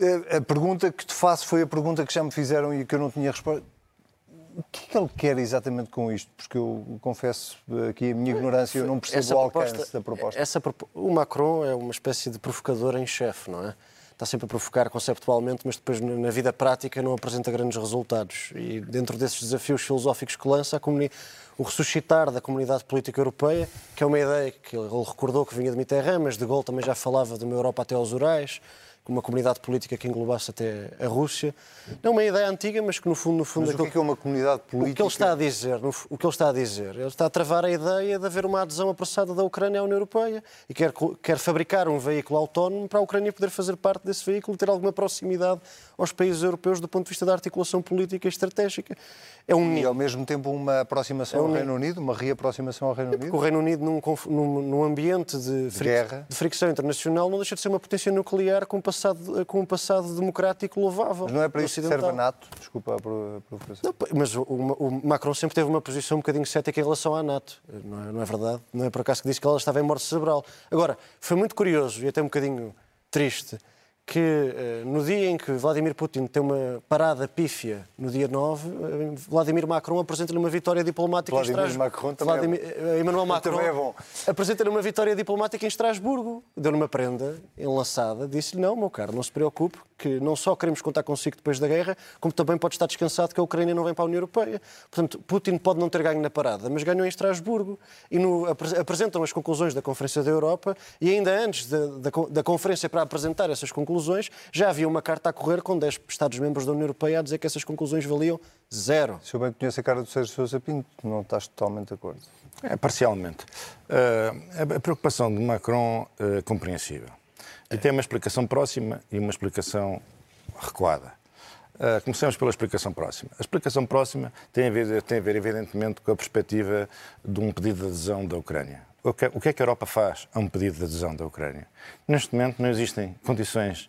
Eh, A pergunta que te faço foi a pergunta que já me fizeram e que eu não tinha resposta. O que é que ele quer exatamente com isto? Porque eu confesso aqui a minha ignorância, eu não percebo o alcance da proposta. Essa, o Macron é uma espécie de provocador em chefe, não é? Está sempre a provocar conceptualmente, mas depois na vida prática não apresenta grandes resultados. E dentro desses desafios filosóficos que lança, o ressuscitar da comunidade política europeia, que é uma ideia que ele recordou que vinha de Mitterrand, mas de Gaulle também já falava de uma Europa até aos Urais, uma comunidade política que englobasse até a Rússia. Não uma ideia antiga, mas que no fundo... No fundo mas o que é, é uma comunidade política? O que ele está a dizer, no, o que ele está a dizer, ele está a travar a ideia de haver uma adesão apressada da Ucrânia à União Europeia e quer, quer fabricar um veículo autónomo para a Ucrânia poder fazer parte desse veículo e ter alguma proximidade aos países europeus do ponto de vista da articulação política e estratégica. É um... E ao mesmo tempo uma aproximação é um... ao Reino Unido, uma reaproximação ao Reino Unido? Porque o Reino Unido, num, num, num ambiente de, fric... Guerra. de fricção internacional, não deixa de ser uma potência nuclear com passado, com um passado democrático louvável. Mas não é para isso que serve a NATO? Desculpa a provocação. mas o, o, Macron sempre teve uma posição um bocadinho cética em relação à NATO. Não é, não é verdade? Não é por acaso que disse que ela estava em morte cerebral. Agora, foi muito curioso e até um bocadinho triste que eh, no dia em que Vladimir Putin tem uma parada pífia, no dia 9, eh, Vladimir Macron apresenta-lhe uma vitória diplomática Vladimir em Estrasburgo. Macron também Vladimir, é Emmanuel Macron é bom. apresenta-lhe uma vitória diplomática em Estrasburgo. Deu-lhe uma prenda enlaçada, disse-lhe, não, meu caro, não se preocupe, que não só queremos contar consigo depois da guerra, como também pode estar descansado que a Ucrânia não vem para a União Europeia. Portanto, Putin pode não ter ganho na parada, mas ganhou em Estrasburgo. E no, apresentam as conclusões da Conferência da Europa e ainda antes da, da, da conferência para apresentar essas conclusões, já havia uma carta a correr com 10 Estados-membros da União Europeia a dizer que essas conclusões valiam zero. Se eu bem conheço a cara do Sérgio Sousa Pinto, não estás totalmente de acordo? É, parcialmente. Uh, a preocupação de Macron é uh, compreensível. E tem uma explicação próxima e uma explicação recuada. Uh, começamos pela explicação próxima. A explicação próxima tem a, ver, tem a ver, evidentemente, com a perspectiva de um pedido de adesão da Ucrânia. O que, o que é que a Europa faz a um pedido de adesão da Ucrânia? Neste momento não existem condições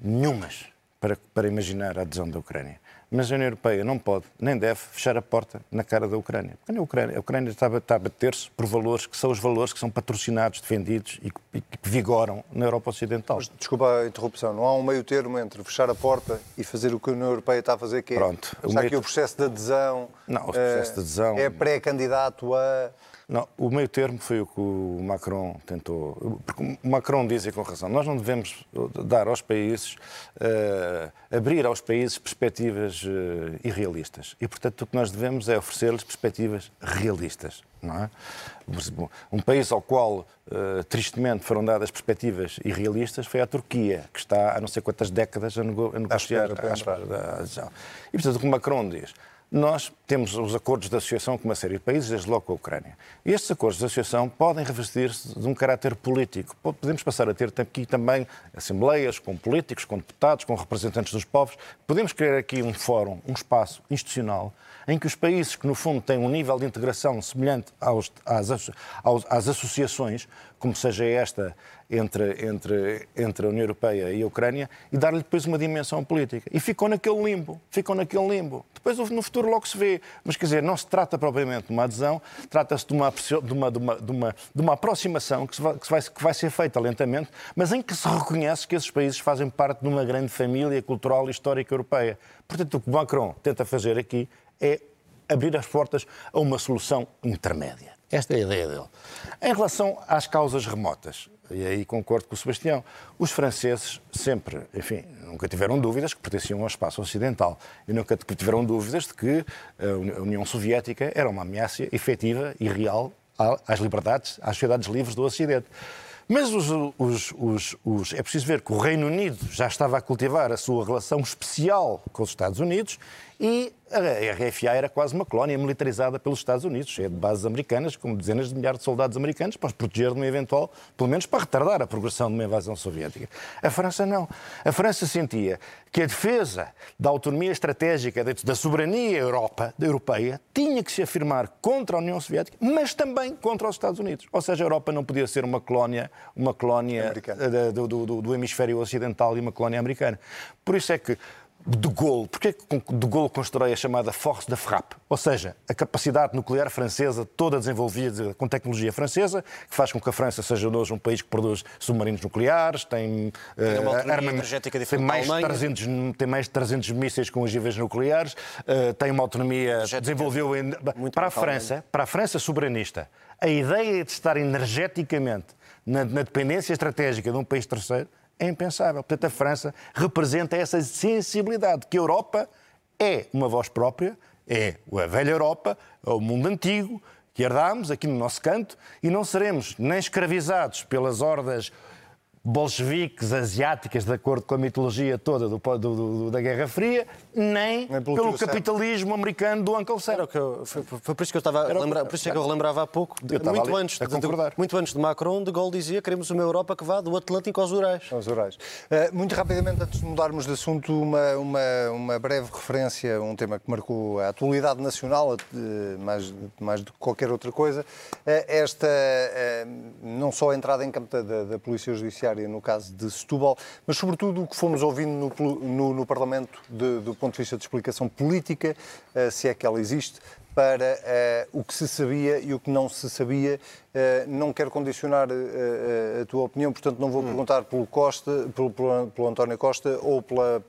nenhumas para, para imaginar a adesão da Ucrânia. Mas a União Europeia não pode, nem deve, fechar a porta na cara da Ucrânia. Porque a Ucrânia, a Ucrânia está, está a bater-se por valores que são os valores que são patrocinados, defendidos e que, e que vigoram na Europa Ocidental. Mas, desculpa a interrupção, não há um meio termo entre fechar a porta e fazer o que a União Europeia está a fazer, que é Pronto, o está aqui o processo de adesão. Não, o processo de adesão. É pré-candidato a. Não, o meio termo foi o que o Macron tentou. Porque o Macron diz e com razão, nós não devemos dar aos países, uh, abrir aos países perspectivas uh, irrealistas. E, portanto, o que nós devemos é oferecer-lhes perspectivas realistas. Não é? Um país ao qual, uh, tristemente, foram dadas perspectivas irrealistas foi a Turquia, que está há não sei quantas décadas a, nego a negociar a adesão. E, portanto, o que o Macron diz nós temos os acordos de associação com uma série de países, desde logo com a Ucrânia. Estes acordos de associação podem revestir-se de um caráter político. Podemos passar a ter aqui também assembleias com políticos, com deputados, com representantes dos povos. Podemos criar aqui um fórum, um espaço institucional em que os países que, no fundo, têm um nível de integração semelhante aos, às, aos, às associações, como seja esta entre, entre, entre a União Europeia e a Ucrânia, e dar-lhe depois uma dimensão política. E ficou naquele limbo, ficou naquele limbo. Depois, no futuro, logo se vê. Mas, quer dizer, não se trata propriamente de uma adesão, trata-se de uma, de, uma, de, uma, de, uma, de uma aproximação que, vai, que, vai, que vai ser feita lentamente, mas em que se reconhece que esses países fazem parte de uma grande família cultural e histórica europeia. Portanto, o que Macron tenta fazer aqui é abrir as portas a uma solução intermédia. Esta é a ideia dele. Em relação às causas remotas, e aí concordo com o Sebastião, os franceses sempre, enfim, nunca tiveram dúvidas que pertenciam ao espaço ocidental e nunca tiveram dúvidas de que a União Soviética era uma ameaça efetiva e real às liberdades, às sociedades livres do Ocidente. Mas os, os, os, os, é preciso ver que o Reino Unido já estava a cultivar a sua relação especial com os Estados Unidos e a RFA era quase uma colónia militarizada pelos Estados Unidos, cheia de bases americanas, com dezenas de milhares de soldados americanos, para os proteger de uma eventual, pelo menos para retardar a progressão de uma invasão soviética. A França não. A França sentia que a defesa da autonomia estratégica, da soberania Europa, da europeia, tinha que se afirmar contra a União Soviética, mas também contra os Estados Unidos. Ou seja, a Europa não podia ser uma colónia, uma colónia do, do, do hemisfério ocidental e uma colónia americana. Por isso é que de Gaulle. Porquê que de Gaulle constrói a chamada force de frappe? Ou seja, a capacidade nuclear francesa, toda desenvolvida com tecnologia francesa, que faz com que a França seja hoje um país que produz submarinos nucleares, tem, tem uma uh, energética tem mais, 300, tem mais de 300 mísseis com ogivas nucleares, uh, tem uma autonomia, desenvolveu... Em, para a França, para a França soberanista, a ideia de estar energeticamente na, na dependência estratégica de um país terceiro é impensável. Portanto, a França representa essa sensibilidade que a Europa é uma voz própria, é a velha Europa, é o mundo antigo, que herdámos aqui no nosso canto, e não seremos nem escravizados pelas hordas bolcheviques asiáticas, de acordo com a mitologia toda do, do, do, da Guerra Fria, nem, nem pelo, pelo capitalismo americano do Uncle Sam. Eu, foi, foi, por isso que eu estava a lembrar, por isso é que eu relembrava há pouco, muito, antes, de, muito antes de Macron, de Gaulle dizia queremos uma Europa que vá do Atlântico aos Urais. Aos Urais. Uh, muito rapidamente, antes de mudarmos de assunto, uma, uma, uma breve referência a um tema que marcou a atualidade nacional, uh, mais, mais do que qualquer outra coisa. Uh, esta, não só a entrada em campo da, da Polícia Judiciária no caso de Setúbal, mas sobretudo o que fomos ouvindo no, no, no Parlamento de, do ponto de vista de explicação política, uh, se é que ela existe, para uh, o que se sabia e o que não se sabia. Uh, não quero condicionar uh, a tua opinião, portanto não vou hum. perguntar pelo Costa, pelo, pelo, pelo, António Costa ou pela,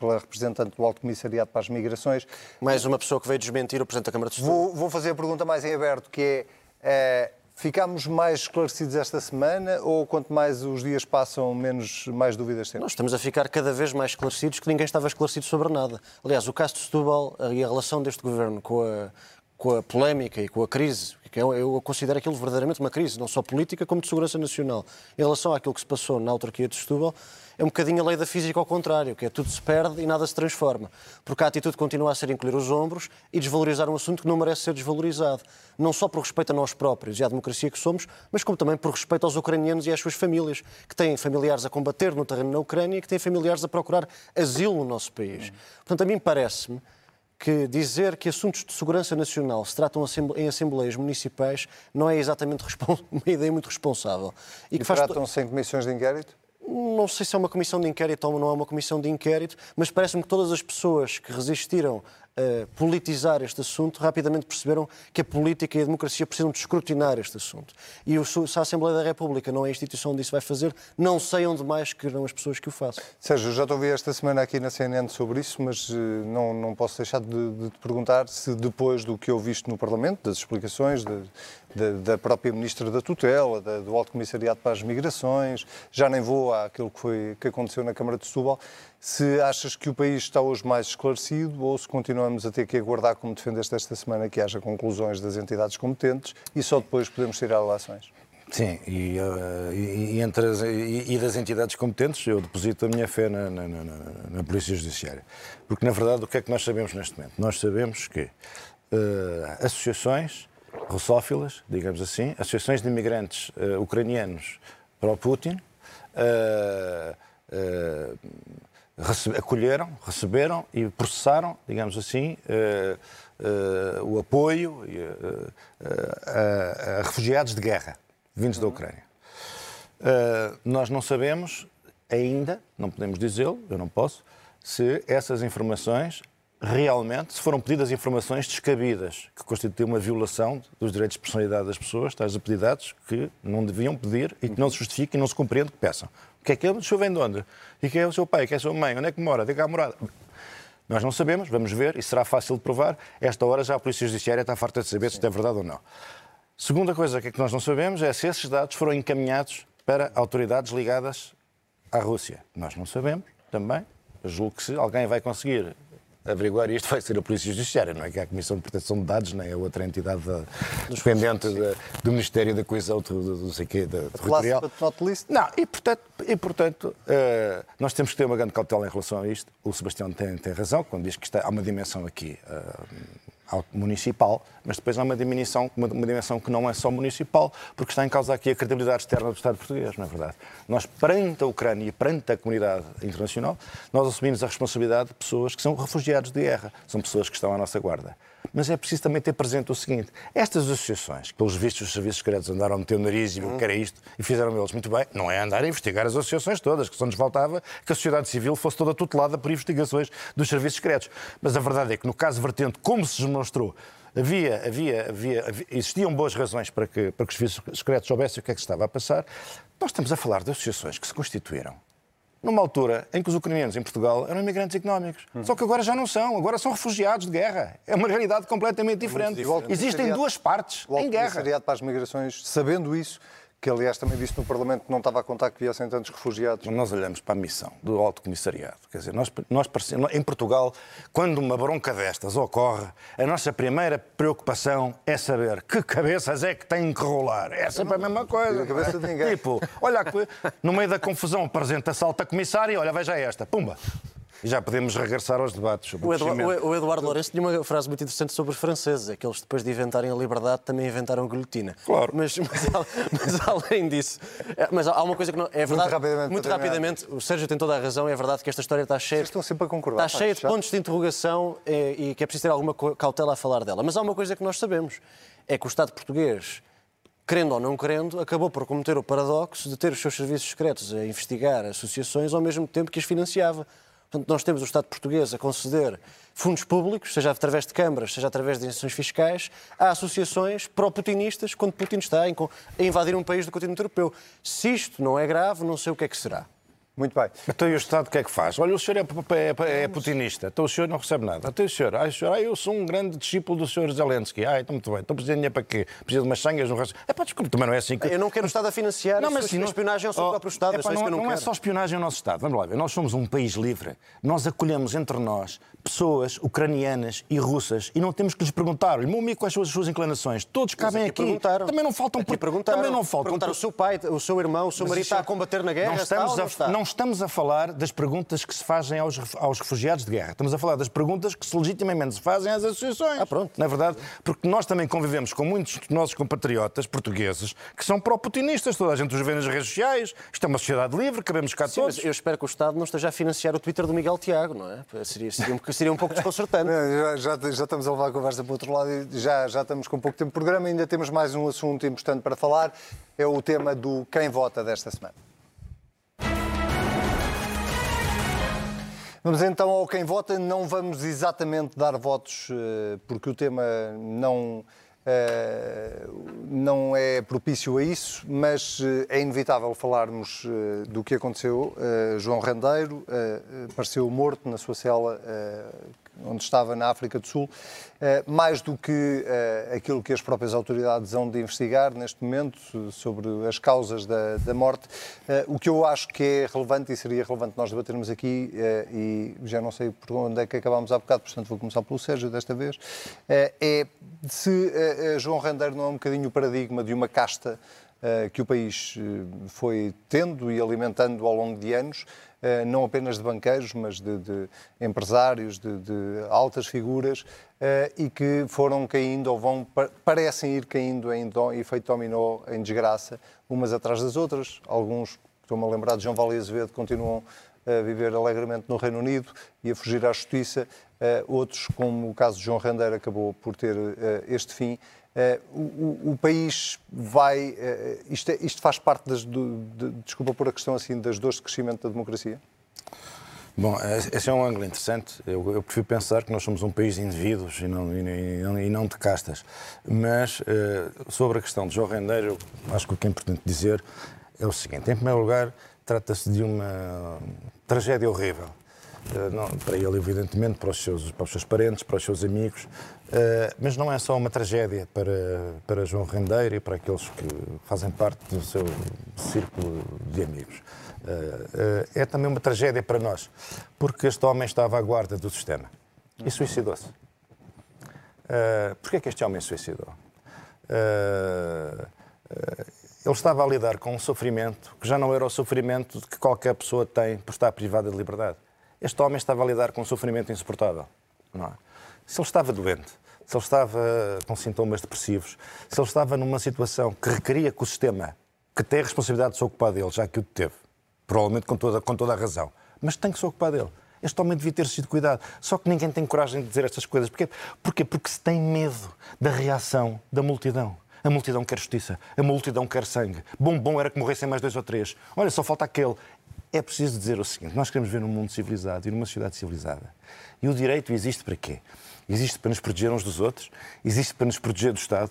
pela representante do Alto Comissariado para as Migrações. Mais uma pessoa que veio desmentir o Presidente da Câmara de Setúbal. Vou, vou fazer a pergunta mais em aberto, que é Ficámos mais esclarecidos esta semana ou quanto mais os dias passam, menos mais dúvidas temos? Nós estamos a ficar cada vez mais esclarecidos que ninguém estava esclarecido sobre nada. Aliás, o caso de Setúbal e a relação deste governo com a, com a polémica e com a crise, que eu, eu considero aquilo verdadeiramente uma crise, não só política como de segurança nacional, em relação àquilo que se passou na autarquia de Setúbal, é um bocadinho a lei da física ao contrário, que é tudo se perde e nada se transforma. Porque a atitude continua a ser encolher os ombros e desvalorizar um assunto que não merece ser desvalorizado. Não só por respeito a nós próprios e à democracia que somos, mas como também por respeito aos ucranianos e às suas famílias, que têm familiares a combater no terreno na Ucrânia e que têm familiares a procurar asilo no nosso país. Portanto, a mim parece-me que dizer que assuntos de segurança nacional se tratam em assembleias municipais não é exatamente uma ideia muito responsável. E, que e tratam-se em comissões de inquérito? não sei se é uma comissão de inquérito ou não é uma comissão de inquérito, mas parece-me que todas as pessoas que resistiram a politizar este assunto rapidamente perceberam que a política e a democracia precisam de escrutinar este assunto. E se a Assembleia da República não é a instituição onde isso vai fazer, não sei onde mais querão as pessoas que o façam. Sérgio, já te ouvi esta semana aqui na CNN sobre isso, mas eh, não, não posso deixar de, de te perguntar se depois do que ouviste no Parlamento, das explicações, de, da, da, própria Ministra da Tutela, da, do Alto Comissariado para as Migrações, já nem vou àquilo que, foi, que aconteceu na Câmara de Setúbal, se achas que o país está hoje mais esclarecido ou se continuamos a ter que aguardar, como defendeste esta semana, que haja conclusões das entidades competentes e só depois podemos tirar relações? Sim, e, uh, e, entre as, e, e, das entidades competentes eu deposito a minha fé na, na, na, na, Polícia Judiciária. Porque, na verdade, o que é que nós sabemos neste momento? Nós sabemos que uh, associações russófilas, digamos assim, associações de imigrantes uh, ucranianos para o Putin, uh, uh, recebe, acolheram, receberam e processaram, digamos assim, o apoio a, a, refugiados de guerra vindos da Ucrânia. nós não sabemos ainda, não podemos dizê-lo, eu não posso, se essas informações realmente, se foram pedidas informações descabidas, que constituem uma violação dos direitos de personalidade das pessoas, tais pedir dados que não deviam pedir e que não se justifiquem e não se compreende que peçam. O que é que ele? O senhor vem de onde? E quem é o seu pai? Quem é a sua mãe? Onde é que mora? Diga a morada. Nós não sabemos, vamos ver, e será fácil de provar. Esta hora já a Polícia Judiciária está farta de saber se é verdade ou não. Segunda coisa que, é que nós não sabemos é se esses dados foram encaminhados para autoridades ligadas à Rússia. Nós não sabemos também. Eu julgo que se alguém vai conseguir averiguar isto vai ser a Polícia Judiciária, não é que é a Comissão de Proteção de Dados, nem a outra entidade dependente do Ministério da Coesão do, do, sei quê, da, territorial. Não, e portanto, e, portanto uh, nós temos que ter uma grande cautela em relação a isto. O Sebastião tem, tem razão quando diz que está, há uma dimensão aqui uh, municipal, mas depois há uma dimensão, uma, uma, dimensão que não é só municipal, porque está em causa aqui a credibilidade externa do Estado português, não é verdade? Nós, perante a Ucrânia e perante a comunidade internacional, nós assumimos a responsabilidade de pessoas que são refugiados de guerra, são pessoas que estão à nossa guarda. Mas é preciso também ter presente o seguinte: estas associações, que pelos vistos os serviços secretos andaram a meter o nariz e viram que era isto, e fizeram eles muito bem, não é andar a investigar as associações todas, que só nos faltava que a sociedade civil fosse toda tutelada por investigações dos serviços secretos. Mas a verdade é que no caso vertente, como se demonstrou, havia, havia, havia, existiam boas razões para que, para que os serviços secretos soubessem o que é que se estava a passar. Nós estamos a falar de associações que se constituíram numa altura em que os ucranianos em Portugal eram imigrantes económicos. Hum. Só que agora já não são, agora são refugiados de guerra. É uma realidade completamente diferente. Existem duas partes o em guerra. O para as Migrações, sabendo isso, que aliás também disse no Parlamento que não estava a contar que viessem tantos refugiados. Nós olhamos para a missão do Alto Comissariado. Quer dizer, nós, nós em Portugal, quando uma bronca destas ocorre, a nossa primeira preocupação é saber que cabeças é que têm que rolar. É sempre a mesma coisa. A cabeça de ninguém. Tipo, olha, no meio da confusão apresenta-se a alta comissária, olha, veja esta, pumba. E já podemos regressar aos debates sobre o, o, Eduardo, o Eduardo Lourenço tinha uma frase muito interessante sobre os franceses, é que eles depois de inventarem a liberdade também inventaram a guilhotina. Claro. Mas, mas, mas além disso, é, mas há uma coisa que não é verdade. Muito rapidamente, muito rapidamente o Sérgio tem toda a razão, é verdade que esta história está cheia. Vocês estão sempre a concordar. Está cheia de pontos de interrogação é, e que é preciso ter alguma cautela a falar dela. Mas há uma coisa que nós sabemos, é que o Estado português querendo ou não querendo, acabou por cometer o paradoxo de ter os seus serviços secretos a investigar associações ao mesmo tempo que as financiava. Portanto, nós temos o Estado português a conceder fundos públicos, seja através de câmaras, seja através de isenções fiscais, a associações pró-putinistas quando Putin está a invadir um país do continente europeu. Se isto não é grave, não sei o que é que será. Muito bem. Então e o Estado o que é que faz? Olha, o senhor é, é, é putinista, então o senhor não recebe nada. Então o senhor, ah, o senhor, ah, eu sou um grande discípulo do senhor Zelensky. Ah, então muito bem, então precisa de dinheiro para quê? Precisa de umas sangas, um resto. É pá, desculpe, também não é assim que... Eu não quero o Estado a financiar não, mas, a espionagem ao seu oh, próprio Estado, é, pá, é não, não, não é só espionagem ao nosso Estado. Vamos lá ver, nós somos um país livre. Nós acolhemos entre nós pessoas ucranianas e russas e não temos que lhes perguntar, meu amigo, quais são as suas inclinações? Todos cabem aqui. Perguntaram. Também não faltam... Aqui perguntaram. Também não faltam... Perguntaram o seu pai, o seu irmão, o seu marido está a combater na guerra, não estamos, a, está? Não estamos a falar das perguntas que se fazem aos, aos refugiados de guerra. Estamos a falar das perguntas que se legitimamente se fazem às associações. Ah, pronto. Na é verdade, porque nós também convivemos com muitos dos nossos compatriotas portugueses que são pró-putinistas. Toda a gente os vê nas redes sociais. Isto é uma sociedade livre, cabemos cá Sim, todos. Mas eu espero que o Estado não esteja a financiar o Twitter do Miguel Tiago, não é? Seria, seria, um, seria um pouco desconcertante. Já, já, já, estamos a levar a conversa para o outro lado e já, já estamos com pouco tempo de programa. Ainda temos mais um assunto importante para falar. É o tema do quem vota desta semana. Vamos então ao quem vota. Não vamos exatamente dar votos, eh, porque o tema não, eh, não é propício a isso, mas eh, é inevitável falarmos do que aconteceu. João Rendeiro apareceu morto na sua cela onde estava na África do Sul, eh, mais do que eh, aquilo que as próprias autoridades hão de investigar neste momento sobre as causas da, da morte, eh, o que eu acho que é relevante e seria relevante nós debatermos aqui, e já não sei por onde é que acabámos há bocado, portanto vou começar pelo Sérgio desta vez, é se João Rendeiro não é um bocadinho o paradigma de uma casta que o país foi tendo e alimentando ao longo de anos, eh, não apenas de banqueiros, mas de, de empresários, de, de, altas figuras, eh, e que foram caindo ou vão, parecem ir caindo em efeito dominó, em desgraça, umas atrás das outras. Alguns, estou-me a lembrar de João Vale Azevedo, continuam a viver alegremente no Reino Unido e a fugir à justiça. Uh, outros, como o caso de João Rendeiro, acabou por ter este fim. Uh, o, o, país vai. Uh, isto, é, isto, faz parte das. Do, de, desculpa por a questão assim, das dores de crescimento da democracia? Bom, esse é um ângulo interessante. Eu, eu prefiro pensar que nós somos um país de indivíduos e não, e e não de castas. Mas uh, sobre a questão de João Rendeiro, acho que o que é importante dizer é o seguinte: em primeiro lugar, trata-se de uma tragédia horrível. Uh, não, para ele, evidentemente, para os, seus, para os seus parentes, para os seus amigos, Uh, mas não é só uma tragédia para, para João Rendeiro e para aqueles que fazem parte do seu círculo de amigos. Uh, uh, é também uma tragédia para nós, porque este homem estava à guarda do sistema e suicidou-se. Uh, Porquê é que este homem suicidou? ele estava a lidar com um sofrimento que já não era o sofrimento que qualquer pessoa tem por estar privada de liberdade. Este homem estava a lidar com um sofrimento insuportável. Não é? Se ele estava doente, se ele estava com sintomas depressivos, se ele estava numa situação que requeria que o sistema, que tem a responsabilidade de se ocupar dele, já que o teve, provavelmente com toda, com toda a razão, mas tem que se ocupar dele. Este homem devia ter sido cuidado. Só que ninguém tem coragem de dizer estas coisas. Porquê? Porquê? Porque se tem medo da reação da multidão. A multidão quer justiça, a multidão quer sangue. Bom, bom era que morressem mais dois ou três. Olha, só falta aquele. É preciso dizer o seguinte: nós queremos ver num mundo civilizado e numa sociedade civilizada. E o direito existe para quê? Existe para nos proteger uns dos outros, existe para nos proteger do Estado,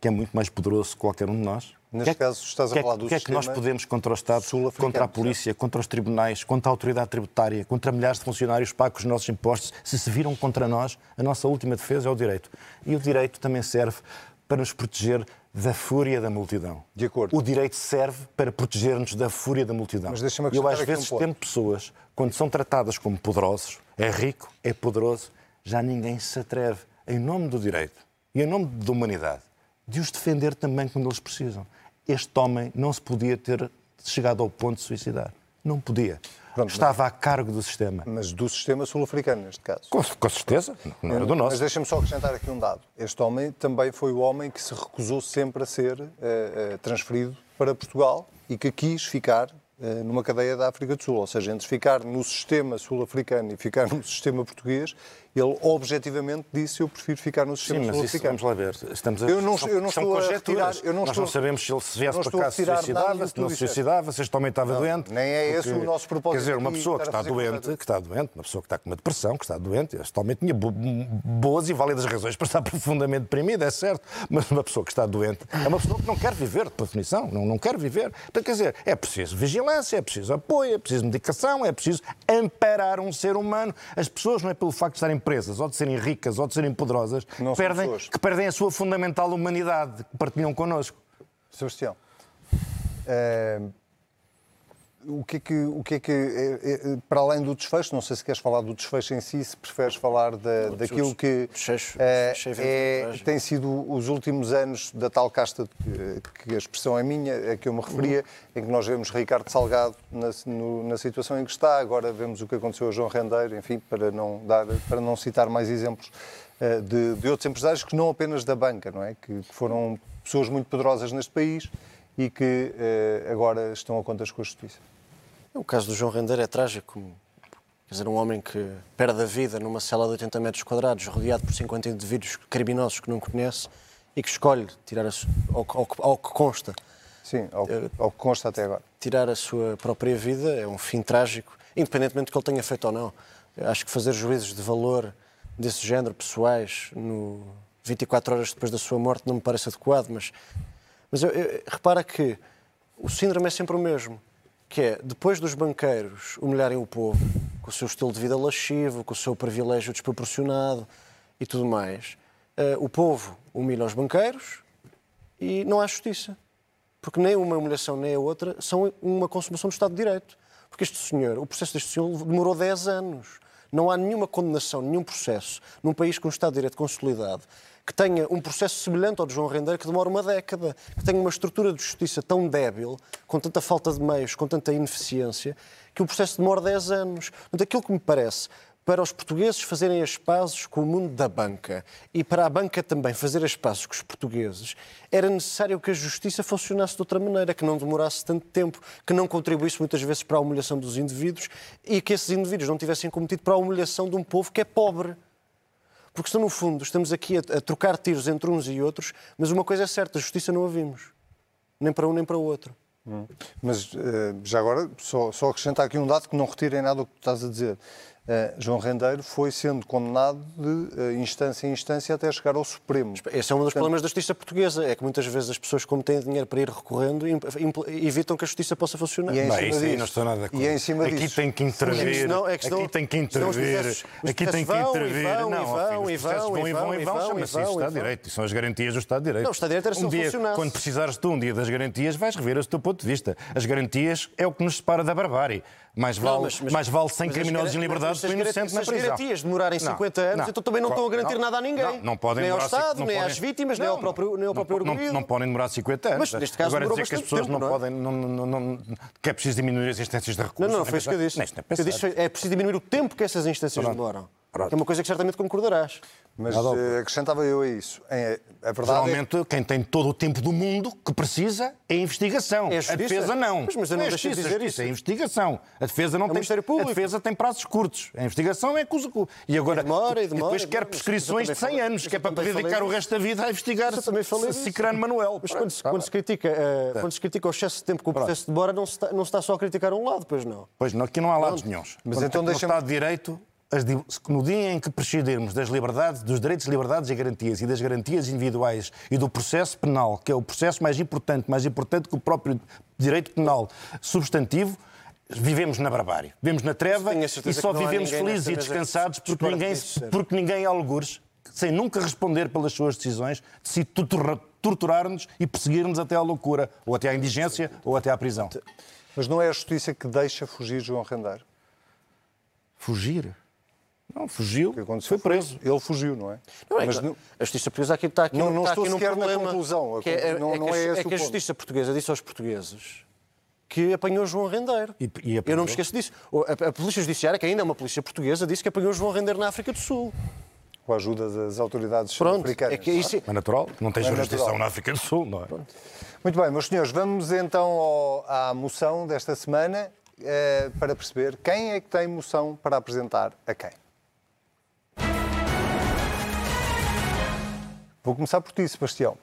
que é muito mais poderoso que qualquer um de nós. Neste que, é caso, estás a falar do O que é que nós podemos contra o Estado, contra a polícia, contra os tribunais, contra a autoridade tributária, contra milhares de funcionários pagos os nossos impostos? Se se viram contra nós, a nossa última defesa é o direito. E o direito também serve para nos proteger da fúria da multidão. De acordo. O direito serve para proteger-nos da fúria da multidão. Mas deixa-me Eu às um vezes temo pessoas, quando são tratadas como poderosos, é rico, é poderoso, já ninguém se atreve, em nome do direito e em nome da humanidade, de os defender também quando eles precisam. Este homem não se podia ter chegado ao ponto de suicidar. Não podia. Pronto, Estava a cargo do sistema. Mas do sistema sul-africano, neste caso. Com, com certeza, não era do Mas nosso. deixa-me só acrescentar aqui um dado. Este homem também foi o homem que se recusou sempre a ser eh, eh, transferido para Portugal e que quis ficar eh, numa cadeia da África do Sul. Ou seja, entre ficar no sistema sul-africano e ficar no sistema português, ele objetivamente disse eu prefiro ficar no sistema Sim, mas isso, vamos lá ver. Estamos a, Eu não- são, eu não são estou a conjecturas. retirar- eu não Nós estou- não sabemos se ele se viesse para cá se suicidava, se não se suicidava, se este homem estava Não, doente. nem é esse o nosso propósito Quer dizer, uma pessoa que está doente, que está doente, uma pessoa que está com uma depressão, que está doente, este homem tinha bo- boas e válidas razões para estar profundamente deprimido, é certo, mas uma pessoa que está doente é uma pessoa que não quer viver, por definição, não, não quer viver. Portanto, quer dizer, é preciso vigilância, é preciso apoio, é preciso medicação, é preciso amparar um ser humano. As pessoas não é pelo facto de estarem presas, ou de serem ricas, ou de serem poderosas, que perdem, pessoas. que perdem a sua fundamental humanidade, que partilham connosco. Sebastião, eh, o que é que, o que, é que eh, eh, para além do desfecho, não sei se queres falar do desfecho em si, se preferes falar da, daquilo que desfecho- desfecho é é- tem sido os últimos anos da tal casta, eh, que a expressão é minha, a que eu me referia, em que nós vemos Ricardo Salgado na, no- na situação em que está, agora vemos o que aconteceu a João Rendeiro, enfim, para não, dar, para não citar mais exemplos de, de outros empresários que não apenas da banca, não é? Que, que foram pessoas muito poderosas neste país e que agora estão a contas com a justiça. O caso do João Rendeiro é trágico. Quer dizer, um homem que perde a vida numa cela de 80 metros quadrados, rodeado por 50 indivíduos criminosos que não conhece e que escolhe tirar a su... ao, que- ao ao que consta, Sim, ao, ao que consta até agora. tirar a sua própria vida é um fim trágico, independentemente do que ele tenha feito ou não. Acho que fazer juízos de valor desse género, pessoais, no 24 horas depois da sua morte, não me parece adequado, mas, mas eu- eu- repara que o síndrome é sempre o mesmo, que é, depois dos banqueiros humilharem o povo, com o seu estilo de vida lascivo, com o seu privilégio desproporcionado e tudo mais, eh, o povo humilha os banqueiros e não há justiça. Porque nem uma humilhação nem a outra são uma consumação do Estado de Direito. Porque este senhor, o processo deste senhor demorou 10 anos. Não há nenhuma condenação, nenhum processo num país com um Estado de Direito consolidado que tenha um processo semelhante ao de João Rendeiro que demora uma década, que tenha uma estrutura de justiça tão débil, com tanta falta de meios, com tanta ineficiência, que o processo demora 10 anos. Portanto, aquilo que me parece para os portugueses fazerem as pazes com o mundo da banca e para a banca também fazer as pazes com os portugueses, era necessário que a justiça funcionasse de outra maneira, que não demorasse tanto tempo, que não contribuísse muitas vezes para a humilhação dos indivíduos e que esses indivíduos não tivessem cometido para a humilhação de um povo que é pobre. Porque senão, no fundo, estamos aqui a, a trocar tiros entre uns e outros, mas uma coisa é certa, a justiça não a vimos. Nem para um nem para o outro. Mas eh, já agora, só, só acrescentar aqui um dado que não retira em nada o que tu estás a dizer. Eh, João Rendeiro foi sendo condenado de eh, instância em instância até chegar ao Supremo. Esse é um dos problemas da justiça portuguesa, é que muitas vezes as pessoas, como têm dinheiro para ir recorrendo, evitam que a justiça possa funcionar. E é em Bem, cima isso aí disso. não estou nada de acordo. E é em cima aqui disso. tem que intervir, Senão- é que senão- aqui tem que intervir, processos- aqui tem que e intervir. vão e não, vão e vão vão e e vão e vão vão, e chama-se vão isso e Estado de vão. Direito. E são as garantias do Estado de Direito. Não, o Estado de Direito era se um não dia, funcionasse. Quando precisares tu um dia das garantias, vais rever esse teu ponto de vista. As garantias é o que nos separa da barbárie. Mais vale, Não, mas- mas- mais vale 100 mas as criminosos em liberdade do que inocente na se prisão. as garantias demorarem 50 anos, então também não estão a garantir Não, nada a ninguém. Não, não podem Nem ao Estado, não nem podem- às vítimas, nem ao Não, próprio- nem ao não, próprio não, arguido. não podem demorar 50 anos. Mas, neste caso, Agora dizer que as pessoas tempo, não, não é? podem, não, não, não, não- que é preciso diminuir as instâncias de recurso. Não, não, nem foi isso que eu disse. Foi, é preciso diminuir o tempo que essas instâncias demoram. É uma coisa que certamente concordarás. Mas eh, acrescentava eu a isso. Eh, A verdade é Geralmente, quem tem todo o tempo do mundo que precisa é a investigação. É a a, defesa não. Mas- mas eu não é deixei de dizer justiça, isso. é a investigação. A defesa não o tem. Ministério Público. A defesa tem prazos curtos. A investigação é coisa. E agora. E demora, e demora, depois e quer prescrições de Mas eu 100 também anos, falei- que é para poder dedicar falei o resto da vida a investigar eu também falei. Cicrano Manuel. Mas quando, se- Tá quando se critica, eh, quando se critica o excesso de tempo que o processo demora, não se, está, não se está só a criticar um lado, pois não. Pois não, aqui não há lados nenhums. Mas Quando- então no deixa-me- Estado de Direito, as no dia em que prescindirmos das liberdades, dos direitos, liberdades e garantias e das garantias individuais e do processo penal, que é o processo mais importante, mais importante que o próprio direito penal substantivo, vivemos na barbárie, vivemos na treva e só vivemos felizes e descansados porque ninguém, porque ninguém algures sem nunca responder pelas suas decisões, decide torturar-nos e perseguir-nos até à loucura, ou até à indigência, ou até à prisão. Mas não é a justiça que deixa fugir João Rendeiro? Fugir? Não, fugiu, foi preso. Ele fugiu, não é? Não, é Mas, não... A justiça portuguesa aqui está aqui, não, não está estou aqui num problema. Na conclusão. Que é, não, é, não que, é, é que a justiça portuguesa disse aos portugueses que apanhou João Rendeiro. E, e Eu não me esqueço disso. A, a, Polícia Judiciária, que ainda é uma polícia portuguesa, disse que apanhou João Rendeiro na África do Sul. Com a ajuda das autoridades Pronto, africanas. É, que isso... é natural, não tem é jurisdição natural. na África do Sul, não é? Pronto. Muito bem, meus senhores, vamos então ao, à moção desta semana eh, para perceber quem é que tem moção para apresentar a quem. Vou começar por ti, Sebastião.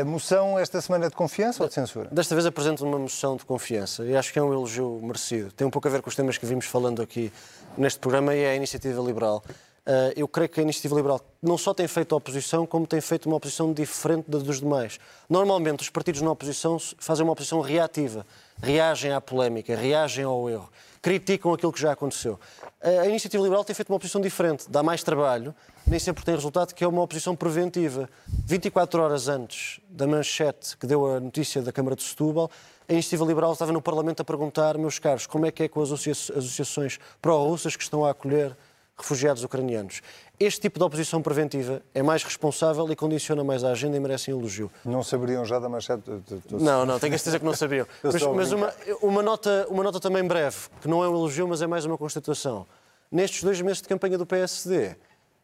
A moção esta semana é de confiança ou de censura? Desta vez apresento uma moção de confiança e acho que é um elogio merecido. Tem um pouco a ver com os temas que vimos falando aqui neste programa e é a iniciativa liberal. Eh, eu creio que a iniciativa liberal não só tem feito oposição, como tem feito uma oposição diferente da dos demais. Normalmente, os partidos na oposição fazem uma oposição reativa, reagem à polémica, reagem ao erro, criticam aquilo que já aconteceu. A iniciativa liberal tem feito uma oposição diferente, dá mais trabalho, nem sempre tem resultado, que é uma oposição preventiva. 24 horas antes da manchete que deu a notícia da Câmara de Setúbal, a Iniciativa Liberal estava no Parlamento a perguntar, meus caros, como é que é com as associações pró-russas que estão a acolher refugiados ucranianos. Este tipo de oposição preventiva é mais responsável e condiciona mais a agenda e merece um elogio. Não saberiam já da manchete? Não, não, tenho a certeza que não sabiam. mas, mas uma, uma, nota, uma nota também breve, que não é um elogio, mas é mais uma constatação. Nestes dois meses de campanha do PSD,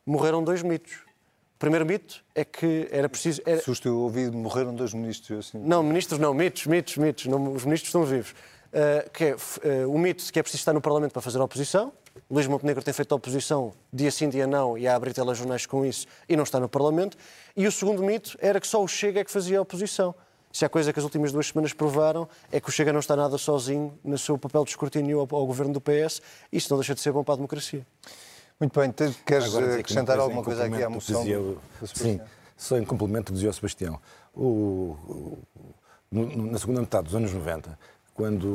morreram dois mitos. O primeiro mito é que era preciso. Era... Susto eu ouvi, morreram dois ministros. Assim. Não, ministros não, mitos, mitos, mitos. Não, os ministros estão vivos. Uh, que é uh, o mito de que é preciso estar no Parlamento para fazer oposição. Luís Montenegro tem feito oposição dia sim, dia não, e a abrir telejornais com isso, e não está no Parlamento. E o segundo mito era que só o Chega é que fazia oposição. Se há coisa que as últimas duas semanas provaram é que o Chega não está nada sozinho no seu papel de escrutínio ao, ao governo do PS. Isso não deixa de ser bom para a democracia. Muito bem, queres acrescentar alguma coisa aqui à moção? Dizia, do, sim, só em complemento dizia o Sebastião. O, o, no, na segunda metade dos anos 90, quando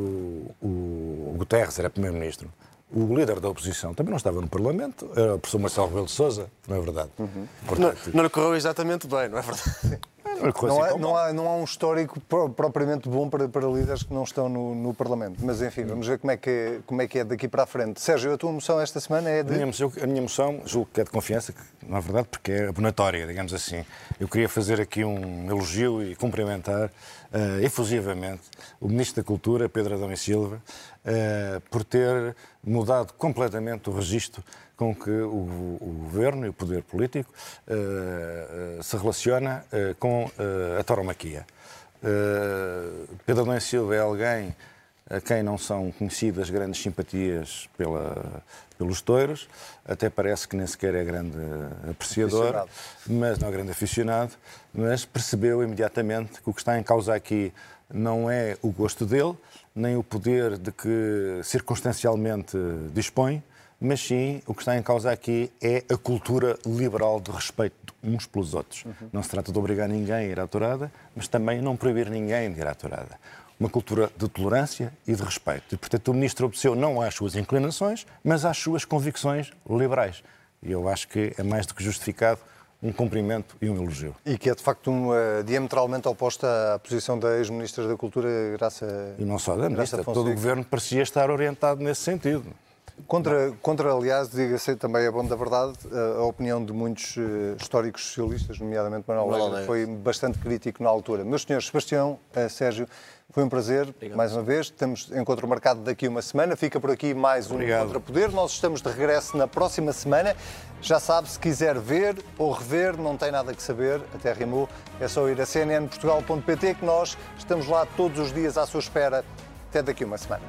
o, o Guterres era Primeiro-Ministro, o líder da oposição também não estava no Parlamento, era o professor Marcelo Rebelo de Sousa, não é verdade? Uhum. Portanto, não, não lhe correu exatamente bem, não é verdade? Não, há, não, há, não há um histórico propriamente bom para, para líderes que não estão no, no, Parlamento. Mas, enfim, vamos ver como é, que, como é que é daqui para a frente. Sérgio, a tua moção esta semana é de... A minha moção, a minha moção julgo que é de confiança, que, na verdade, porque é abonatória, digamos assim. Eu queria fazer aqui um elogio e cumprimentar uh, efusivamente o Ministro da Cultura, Pedro Adão e Silva, uh, por ter mudado completamente o registro com que o, o governo e o poder político uh, se relaciona uh, com a tauromaquia. Pedro Adão Silva é alguém a quem não são conhecidas grandes simpatias pela, pelos touros, até parece que nem sequer é grande apreciador, mas não é grande aficionado, mas percebeu imediatamente que o que está em causa aqui não é o gosto dele, nem o poder de que circunstancialmente dispõe, mas sim o que está em causa aqui é a cultura liberal de respeito uns pelos outros. Uhum. Não se trata de obrigar ninguém a ir à tourada, mas também não proibir ninguém de ir à tourada. Uma cultura de tolerância e de respeito. E, portanto, o ministro obedeceu não às suas inclinações, mas às suas convicções liberais. E eu acho que é mais do que justificado um cumprimento e um elogio. E que é, de facto, uma, diametralmente oposta à posição da ex-ministra da Cultura, Graça E não só da ministra, todo o governo parecia estar orientado nesse sentido. Contra, contra aliás, diga-se também é bom da verdade, a, a opinião de muitos uh, históricos socialistas, nomeadamente Manuel Leite, foi bastante crítico na altura. Meus senhores, Sebastião, uh, Sérgio, foi um prazer, Obrigado. mais uma vez. Temos encontro marcado daqui uma semana. Fica por aqui mais um Obrigado. Contra Poder. Nós estamos de regresso na próxima semana. Já sabe, se quiser ver ou rever, não tem nada que saber, até rimou, é só ir a cnnportugal.pt que nós estamos lá todos os dias à sua espera. Até daqui uma semana.